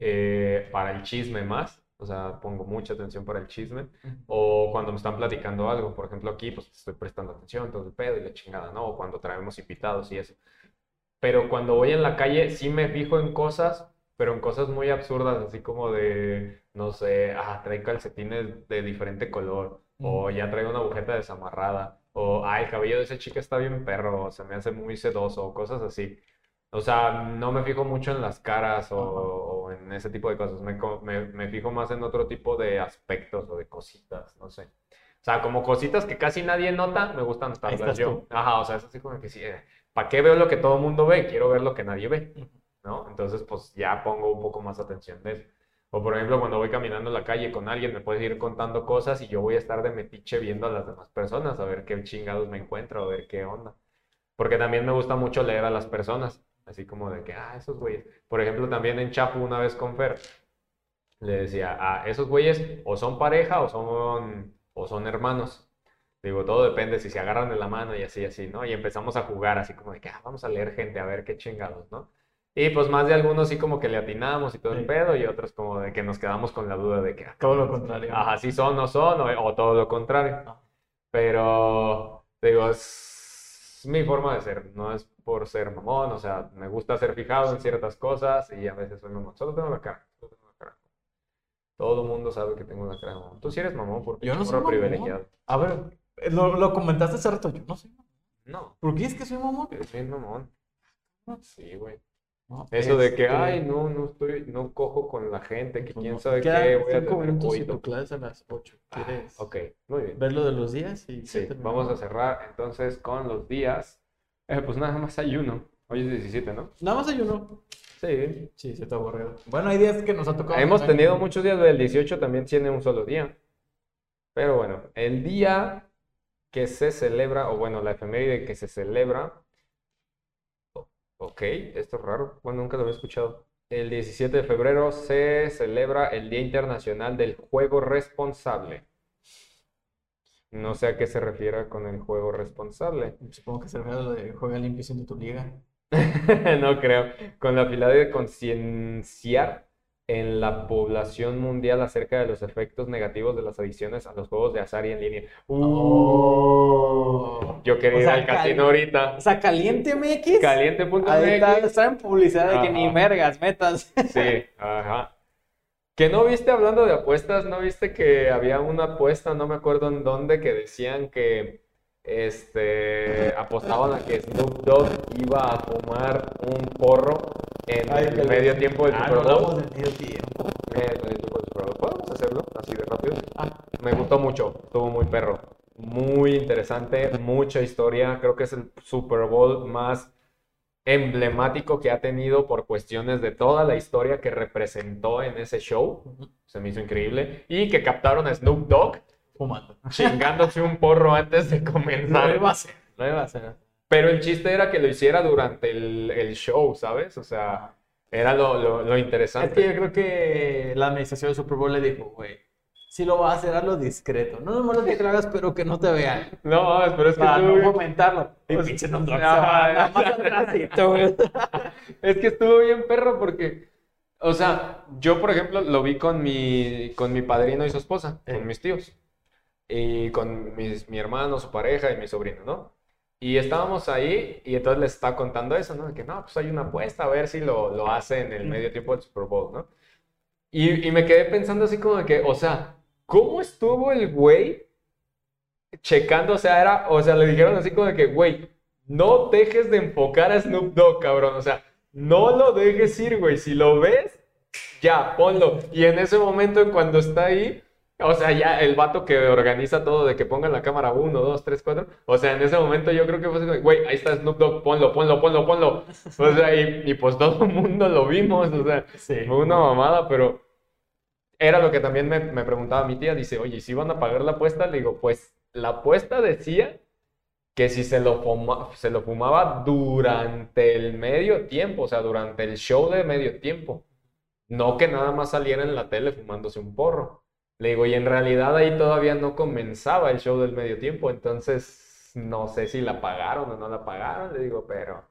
eh, para el chisme más, o sea, pongo mucha atención para el chisme, o cuando me están platicando algo, por ejemplo, aquí, pues estoy prestando atención, todo el pedo y la chingada, ¿no? O cuando traemos invitados y eso. Pero cuando voy en la calle, sí me fijo en cosas, pero en cosas muy absurdas, así como de, no sé, ah, trae calcetines de diferente color, o ya trae una agujeta desamarrada, o, ah, el cabello de esa chica está bien perro, o se me hace muy sedoso, o cosas así. O sea, no me fijo mucho en las caras o, en ese tipo de cosas, me, me, me fijo más en otro tipo de aspectos o de cositas, no sé. O sea, como cositas que casi nadie nota, me gustan notarlas yo. tú. Ajá, o sea, es así como que sí, ¿para qué veo lo que todo el mundo ve? Quiero ver lo que nadie ve. ¿no? Entonces, pues ya pongo un poco más atención de eso. O por ejemplo, cuando voy caminando en la calle con alguien, me puedes ir contando cosas y yo voy a estar de metiche viendo a las demás personas, a ver qué chingados me encuentro, a ver qué onda. Porque también me gusta mucho leer a las personas, así como de que, ah, esos güeyes. Por ejemplo, también en Chapu una vez con Fer, le decía, ah, esos güeyes o son pareja o son, o son hermanos. Digo, todo depende si se agarran de la mano y así, así, ¿no? Y empezamos a jugar así como de que, ah, vamos a leer gente, a ver qué chingados, ¿no? Y pues más de algunos sí como que le atinamos y todo el Sí. pedo, y otros como de que nos quedamos con la duda de que, ah, Todo lo contrario. Ajá, sí son, no son, o, o todo lo contrario. Ajá. Pero, digo, es mi forma de ser, no es por ser mamón, o sea, me gusta ser fijado en ciertas cosas y a veces soy mamón. Solo tengo la cara, solo tengo la cara. Todo el mundo sabe que tengo la cara de mamón. Tú sí eres mamón porque Yo no soy mamón. privilegiado. A ver, lo, lo comentaste hace rato, yo no sé. No, ¿Por qué es que soy mamón? eres bien mamón. Sí, güey. No, Eso de que, este, ay, no, no estoy, no cojo con la gente, que pues quién sabe qué, voy a cinco tener minutos y tu clase a las 8. Ah, ¿Quieres ok, muy bien. ver lo de los días? Y Sí, vamos a cerrar entonces con los días. Eh, pues nada más hay uno. Hoy es 17, ¿no? Nada más hay uno. Sí. Sí, se está aburrido. Bueno, hay días que nos ha tocado. Hemos tenido muchos días, el 18 también tiene un solo día. Pero bueno, el día que se celebra, o bueno, la efeméride que se celebra. Ok, esto es raro. Bueno, nunca lo había escuchado. El 17 de febrero se celebra el Día Internacional del Juego Responsable. No sé a qué se refiere con el juego responsable. Supongo que se refiere a lo de juega limpio siendo tu liga. No creo. Con la finalidad de concienciar en la población mundial acerca de los efectos negativos de las adicciones a los juegos de azar y en línea. Oh. Yo quería O ir sea, al casino ahorita. O sea, caliente MX. Caliente.mx. Ahí está, en publicidad de que ni Ajá. vergas, metas. Sí, ajá. ¿Que no viste hablando de apuestas? ¿No viste que había una apuesta, no me acuerdo en dónde, que decían que este apostaban a que Snoop Dogg iba a fumar un porro en Ay, el medio tiempo del Ah, Super no Bowl? del medio tiempo. Eh, el medio tiempo del Super Bowl. ¿Podemos hacerlo así de rápido? Ah, Me gustó mucho, estuvo muy perro, muy interesante, mucha historia. Creo que es el Super Bowl más emblemático que ha tenido por cuestiones de toda la historia que representó en ese show. Se me hizo increíble. Y que captaron a Snoop Dogg fumando. chingándose un porro antes de No comenzar. iba a ser. No iba a ser. Pero el chiste era que lo hiciera durante el, el show, ¿sabes? O sea, era lo, lo, lo Es interesante. que yo creo que la administración del Super Bowl le dijo, güey, si lo vas a hacer, hazlo discreto. No es malo que lo hagas, pero que no te vean. No, pero es que Para estuvo no fomentarlo. Y Pues, pinche güey. Es que estuvo bien perro porque, o sea, yo por ejemplo lo vi con mi, con mi padrino y su esposa, Eh. con mis tíos, y con mis, mi hermano, su pareja y mi sobrino, ¿no? Y estábamos ahí y entonces les estaba contando eso, ¿no? Que no, pues hay una apuesta a ver si lo, lo hace en el medio tiempo del Super Bowl, ¿no? Y, y me quedé pensando así como de que, o sea, ¿cómo estuvo el güey checando? O sea, era, o sea, le dijeron así como de que, güey, no dejes de enfocar a Snoop Dogg, cabrón. O sea, no lo dejes ir, güey. Si lo ves, ya, ponlo. Y en ese momento, en cuando está ahí, O sea, ya el vato que organiza todo de que pongan la cámara 1, 2, 3, 4. O sea, en ese momento yo creo que fue así, güey, ahí está Snoop Dogg, ponlo, ponlo, ponlo, ponlo. O sea, y, y pues todo el mundo lo vimos. O sea, Sí. fue una mamada, pero era lo que también me, me preguntaba mi tía. Dice, oye, ¿y si van a pagar la apuesta? Le digo, pues la apuesta decía que si se lo, fuma- se lo fumaba durante el medio tiempo, o sea, durante el show de medio tiempo. No que nada más saliera en la tele fumándose un porro. Le digo, y en realidad ahí todavía no comenzaba el show del medio tiempo, entonces no sé si la pagaron o no la pagaron, le digo, pero...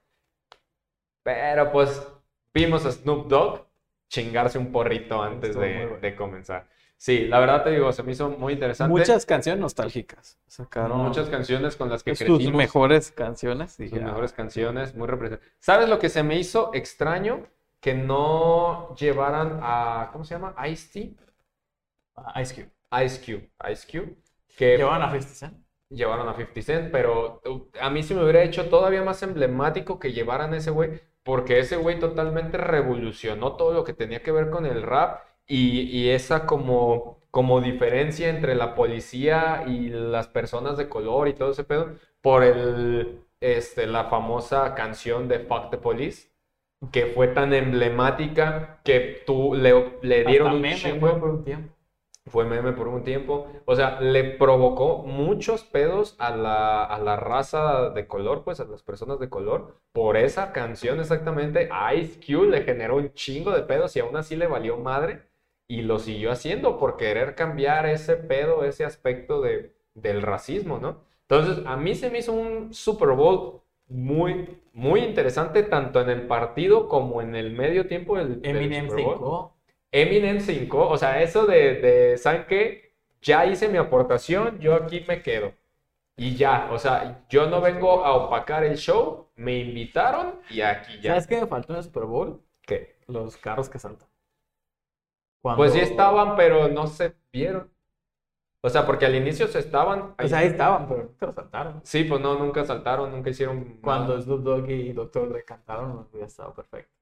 Pero pues vimos a Snoop Dogg chingarse un porrito antes de, bueno. de comenzar. Sí, la verdad te digo, se me hizo muy interesante. Muchas canciones nostálgicas. Sacaron Muchas canciones con las que sus crecimos. mejores canciones. Sus ya. mejores canciones, muy representativas. ¿Sabes lo que se me hizo extraño? Que no llevaran a, ¿cómo se llama? Ice-T. Ice Cube. Ice Cube. Ice Cube. Que Llevaban a 50 Cent. llevaron a 50 Cent, pero uh, a mí se me hubiera hecho todavía más emblemático que llevaran a ese güey, porque ese güey totalmente revolucionó todo lo que tenía que ver con el rap y, y esa como, como diferencia entre la policía y las personas de color y todo ese pedo, por el, este, la famosa canción de Fuck the Police. Que fue tan emblemática que tú le, le dieron Hasta un chingo fue meme por un tiempo. O sea, le provocó muchos pedos a la, a la raza de color, pues a las personas de color. Por esa canción exactamente, Ice Cube le generó un chingo de pedos y aún así le valió madre. Y lo siguió haciendo por querer cambiar ese pedo, ese aspecto de, del racismo, ¿no? Entonces, a mí se me hizo un Super Bowl muy, muy interesante, tanto en el partido como en el medio tiempo del, del Eminem Super Bowl. 5. Eminem 5, o sea, eso de, de, ¿saben qué? Ya hice mi aportación, yo aquí me quedo. Y ya, o sea, yo no vengo a opacar el show, me invitaron y aquí ya. ¿Sabes qué me faltó en el Super Bowl? ¿Qué? Los carros que saltan. Pues sí Cuando- estaban, pero no se vieron. O sea, porque al inicio se estaban. O sea, ahí estaban, pero nunca saltaron. Sí, pues no, nunca saltaron, nunca hicieron Cuando. Snoop Dogg y Dr. Dre cantaron, hubiera estado perfecto.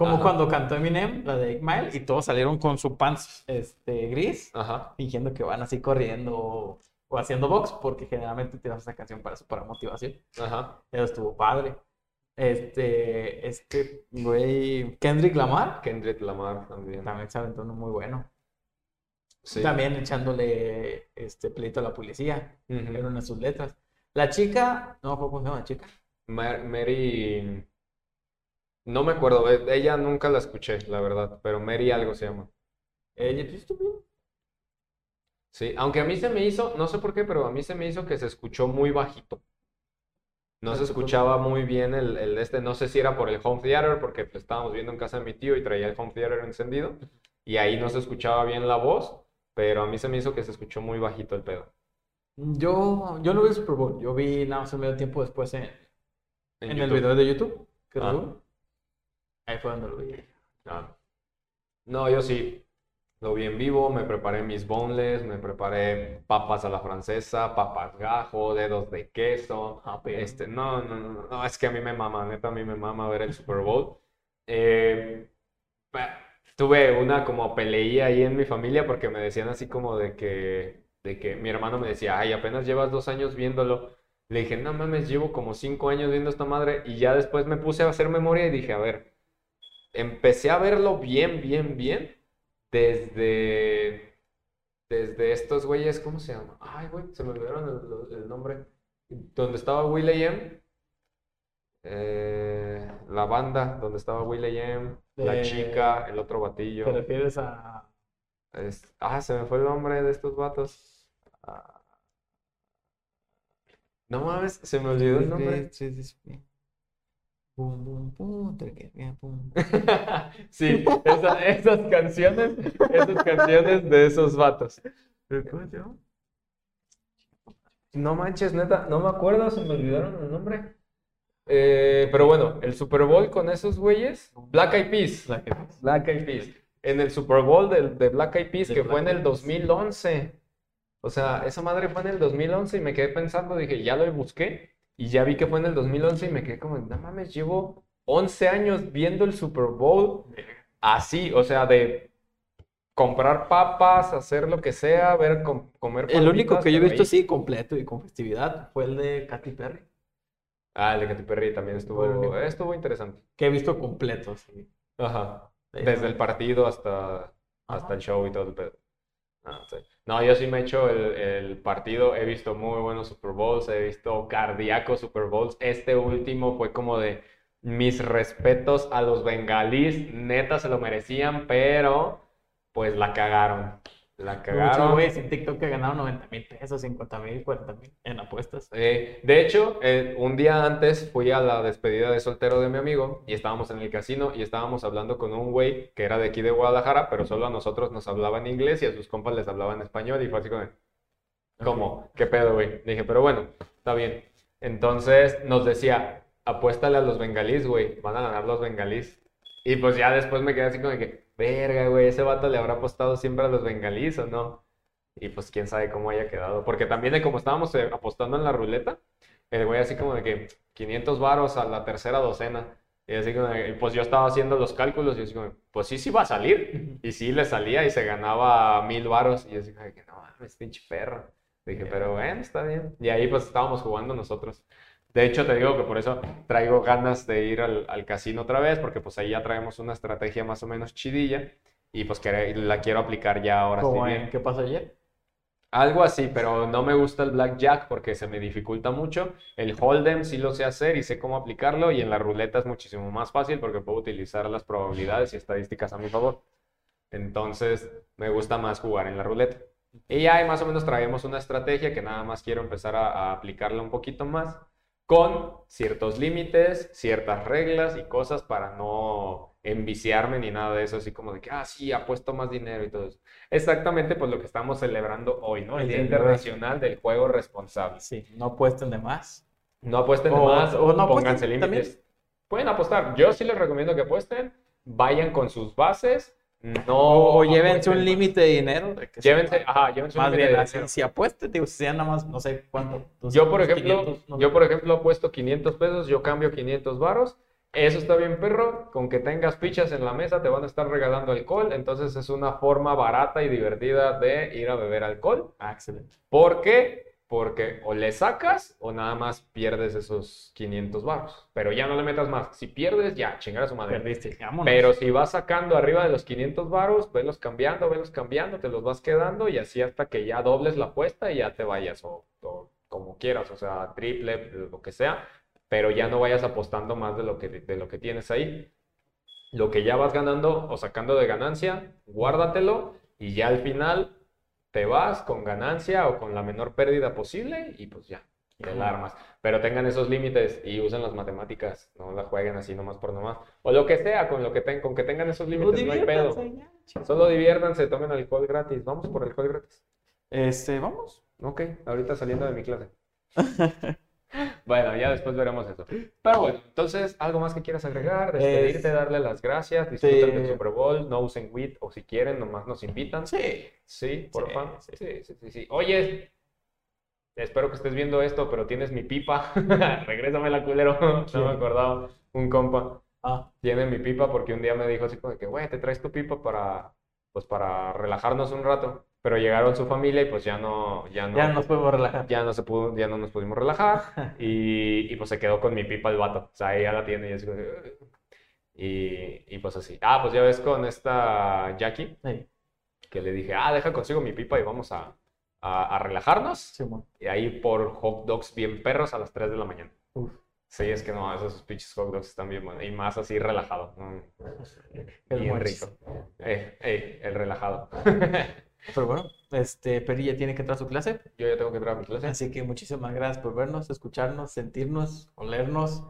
Como Ajá. cuando cantó Eminem, la de 8 Mile, y todos salieron con su pants este, gris, Ajá. fingiendo que van así corriendo o, o haciendo box, porque generalmente tiras esa canción para eso, para motivación. Ajá. Eso estuvo padre. Este, este güey, Kendrick Lamar, Kendrick Lamar también. también se aventó uno muy bueno. Sí. También echándole este pleito a la policía, Ujú. en una de sus letras. La chica, no, ¿cómo se llama la chica? Mar- Mary. No me acuerdo, e- ella nunca la escuché, la verdad, pero Mary algo se llama. Ella, estuvo- Sí, aunque a mí se me hizo, no sé por qué, pero a mí se me hizo que se escuchó muy bajito. No se escuchaba muy bien el, el este, no sé si era por el home theater, porque pues, estábamos viendo en casa de mi tío y traía el home theater encendido, y ahí no se escuchaba bien la voz, pero a mí se me hizo que se escuchó muy bajito el pedo. Yo, yo no vi el Super Bowl, yo vi nada más un medio tiempo después en, En en el video de YouTube. que Ah. Ahí fue donde lo vi. Ah. No, yo sí. Lo vi en vivo, me preparé mis boneless, me preparé papas a la francesa, papas gajo, dedos de queso. Ah, Este, no, no, no, no, es que a mí me mama, neta, a mí me mama ver el Super Bowl. Eh, tuve una como peleía ahí en mi familia porque me decían así como de que, de que mi hermano me decía, ay, apenas llevas dos años viéndolo. Le dije, no mames, llevo como cinco años viendo esta madre y ya después me puse a hacer memoria y dije, a ver, empecé a verlo bien, bien, bien desde, desde estos güeyes, ¿cómo se llama? Ay, güey, se me olvidaron el, el nombre. Donde estaba Will.i.am, eh, la banda, donde estaba Will.i.am, la De- chica, el otro ¿Te batillo. refieres a Es- ah, se me fue el nombre de estos vatos. Ah. No mames, se me olvidó el nombre. Pum, pum, pum, treque, bien, pum. Sí, esa- esas canciones, esas canciones de esos vatos. ¿Cómo se llama? No manches, neta, no me acuerdo, se me olvidaron el nombre. Eh, pero bueno, el Super Bowl con esos güeyes, Black Eyed Peas. Black Eyed Peas. En el Super Bowl de, Black Eyed Peas, De que Black fue en el Peas. 2011. O sea, esa madre fue en el 2011 y me quedé pensando, dije, ya lo busqué y ya vi que fue en el 2011 y me quedé como, no mames, llevo 11 años viendo el Super Bowl así, o sea, de comprar papas, hacer lo que sea, ver, com- comer El único que yo he visto así completo y con festividad fue el de Katy Perry. Ah, el de Katy Perry también estuvo, estuvo interesante. Que he visto completo, sí. Ajá. Desde el partido hasta, hasta Ajá. el show y todo el pedo. Ah, sí. No, yo sí me he hecho el, el partido, he visto muy buenos Super Bowls, he visto cardíacos Super Bowls. Este último fue como de mis respetos a los bengalíes, neta se lo merecían, pero pues la cagaron. La Muchos cagaron. güeyes en TikTok que ganaron 90 mil pesos, 50 mil, 40 mil en apuestas. Eh, de hecho, eh, un día antes fui a la despedida de soltero de mi amigo y estábamos en el casino y estábamos hablando con un güey que era de aquí de Guadalajara, pero solo a nosotros nos hablaba en inglés y a sus compas les hablaba en español y fue así como, ¿cómo? ¿Qué pedo, güey? Dije, pero bueno, está bien. Entonces nos decía, apuéstale a los bengalís, güey, van a ganar los bengalís. Y pues ya después me quedé así como de que, verga, güey, ese vato le habrá apostado siempre a los bengalís o no. Y pues quién sabe cómo haya quedado. Porque también de como estábamos eh, apostando en la ruleta, el güey así como de que 500 varos a la tercera docena. Y así como de- pues yo estaba haciendo los cálculos y así como, pues sí, sí va a salir. Y sí le salía y se ganaba mil varos. Y yo así como de que no mames, pinche perro. Dije, pero bueno, está bien. Y ahí pues estábamos jugando nosotros. De hecho, te digo que por eso traigo ganas de ir al, al casino otra vez, porque pues ahí ya traemos una estrategia más o menos chidilla. Y pues que la quiero aplicar ya ahora sí en ¿Qué pasó ayer? Algo así, pero no me gusta el blackjack porque se me dificulta mucho. El hold'em sí lo sé hacer y sé cómo aplicarlo y en la ruleta es muchísimo más fácil porque puedo utilizar las probabilidades y estadísticas a mi favor. Entonces, me gusta más jugar en la ruleta. Y ya ahí más o menos traemos una estrategia que nada más quiero empezar a, a aplicarla un poquito más con ciertos límites, ciertas reglas y cosas para no enviciarme ni nada de eso, así como de que, ah, sí, apuesto más dinero y todo eso. Exactamente, pues lo que estamos celebrando hoy, ¿no? El El Día Internacional del Juego Responsable. Sí, no apuesten de más. No apuesten de más, o no pónganse límites. Pueden apostar. Yo sí les recomiendo que apuesten, vayan con sus bases, no O, o llévense apuesten un límite de dinero. de Llévense, sea- ajá, llévense un Más límite bien, de así, dinero. si apuestes, digo, si nada más, no sé cuánto. Yo, por 200, ejemplo, 500, no yo, por ejemplo, apuesto 500 pesos, yo cambio 500 varos. Eso está bien, perro. Con que tengas fichas en la mesa te van a estar regalando alcohol. Entonces es una forma barata y divertida de ir a beber alcohol. Ah, excelente. ¿Por qué? Porque o le sacas o nada más pierdes esos 500 varos. Pero ya no le metas más. Si pierdes, ya, chingar a su madre. Perdiste, vámonos. Pero si vas sacando arriba de los 500 varos, velos cambiando, velos cambiando, te los vas quedando y así hasta que ya dobles la apuesta y ya te vayas o, o como quieras, o sea, triple, lo que sea, pero ya no vayas apostando más de lo que, de lo que tienes ahí. Lo que ya vas ganando o sacando de ganancia, guárdatelo y ya al final te vas con ganancia o con la menor pérdida posible y pues ya, te la armas. Pero tengan esos límites y usen las matemáticas, no la jueguen así nomás por nomás. O lo que sea, con lo que ten- con que tengan esos límites, no hay pedo. ya. Solo diviértanse, tomen alcohol gratis. Vamos por alcohol gratis. Este, vamos. Ok, ahorita saliendo de mi clase. Bueno, ya después veremos eso. Pero bueno, entonces, ¿algo más que quieras agregar? Despedirte, Es- darle las gracias, disfruten del. Super Bowl, no usen WIT o si quieren, nomás nos invitan. Sí. Sí, porfa. Sí, Sí, sí, sí, sí. Oye, espero que estés viendo esto, pero tienes mi pipa. Regrésamela, culero. No me acordaba. Un compa Ah, tiene mi pipa porque un día me dijo así como que, güey, te traes tu pipa para, pues para relajarnos un rato. Pero llegaron su familia y pues ya no, ya no, ya nos podemos relajar. ya no se pudo, ya no nos pudimos relajar y, y pues se quedó con mi pipa el vato. O sea, ella la tiene y así y, y pues así. Ah, pues ya ves con esta Jackie Sí, que le dije, ah, deja consigo mi pipa y vamos a, a, a relajarnos. Y ahí por hot dogs bien perros a las 3 de la mañana. Uf. Sí, es que no, esos pinches hot dogs están bien buenos. Y más así relajado. mm, El Bien rico. Eh, eh, el relajado. Pero bueno, este, Peri ya tiene que entrar a su clase. Yo ya tengo que entrar a mi clase. Así que muchísimas gracias por vernos, escucharnos, sentirnos, olernos,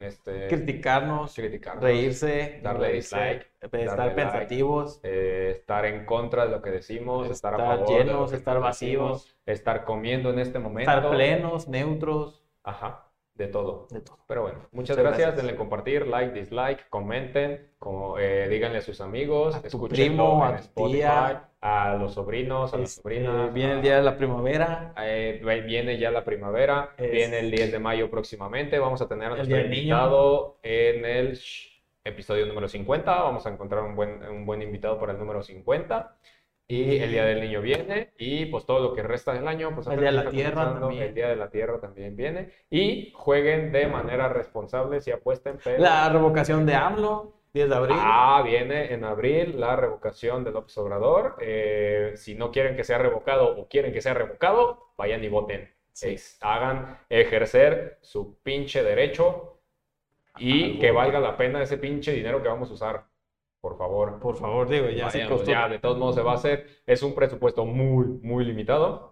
Este, criticarnos, criticarnos, reírse, darle dislike, estar darle like. pensativos, eh, estar en contra de lo que decimos, estar a estar favor de lo llenos, que estar decimos, vacíos, estar comiendo en este momento. estar plenos, neutros, Ajá, de todo. de todo. Pero bueno, muchas Muchas gracias. gracias. Denle compartir, like, dislike, comenten, como, eh, díganle a sus amigos, A tu primo, en a tu Spotify, tía. A los sobrinos, a las Este, sobrinas. viene a- el día de la primavera, eh, viene ya la primavera, Es- viene el 10 de mayo próximamente. Vamos a tener a nuestro invitado en el. episodio número 50. Vamos a encontrar un buen, un buen invitado para el número 50. Y el Día del Niño viene. Y pues todo lo que resta del año. Pues El Día de la Tierra también. El Día de la Tierra también viene. Y jueguen de manera responsable si apuesten. Pero... La revocación de AMLO, 10 de abril. Ah, viene en abril la revocación de López Obrador. Eh, si no quieren que sea revocado o quieren que sea revocado, vayan y voten. Sí. Es- hagan ejercer su pinche derecho y Algo. que valga la pena ese pinche dinero que vamos a usar. Por favor. Por favor, digo, ya se Vayamos, costó. ya, de todos modos se va a hacer. Es un presupuesto muy, muy limitado.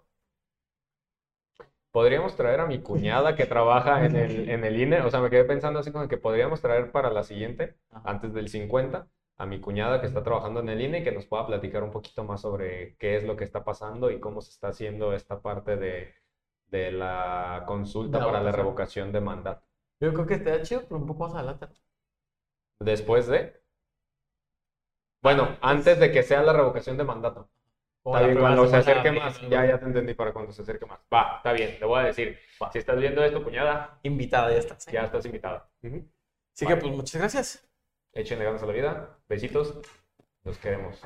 Podríamos traer a mi cuñada que trabaja en el, en el INE. O sea, me quedé pensando así como que podríamos traer para la siguiente, antes del 50, a mi cuñada que está trabajando en el INE y que nos pueda platicar un poquito más sobre qué es lo que está pasando y cómo se está haciendo esta parte de, de la consulta para la revocación de mandato. Yo creo que estaría chido, pero un poco más adelante. Después de... Bueno, antes de que sea la revocación de mandato. Está bien, cuando se acerque más, ya, ya te entendí para cuando se acerque más. Va, está bien, le voy a decir. Va. Si estás viendo esto, cuñada, Invitada, ya está. sí. ya estás invitada. Así que, pues, muchas gracias. Échenle ganas a la vida. Besitos. Los queremos.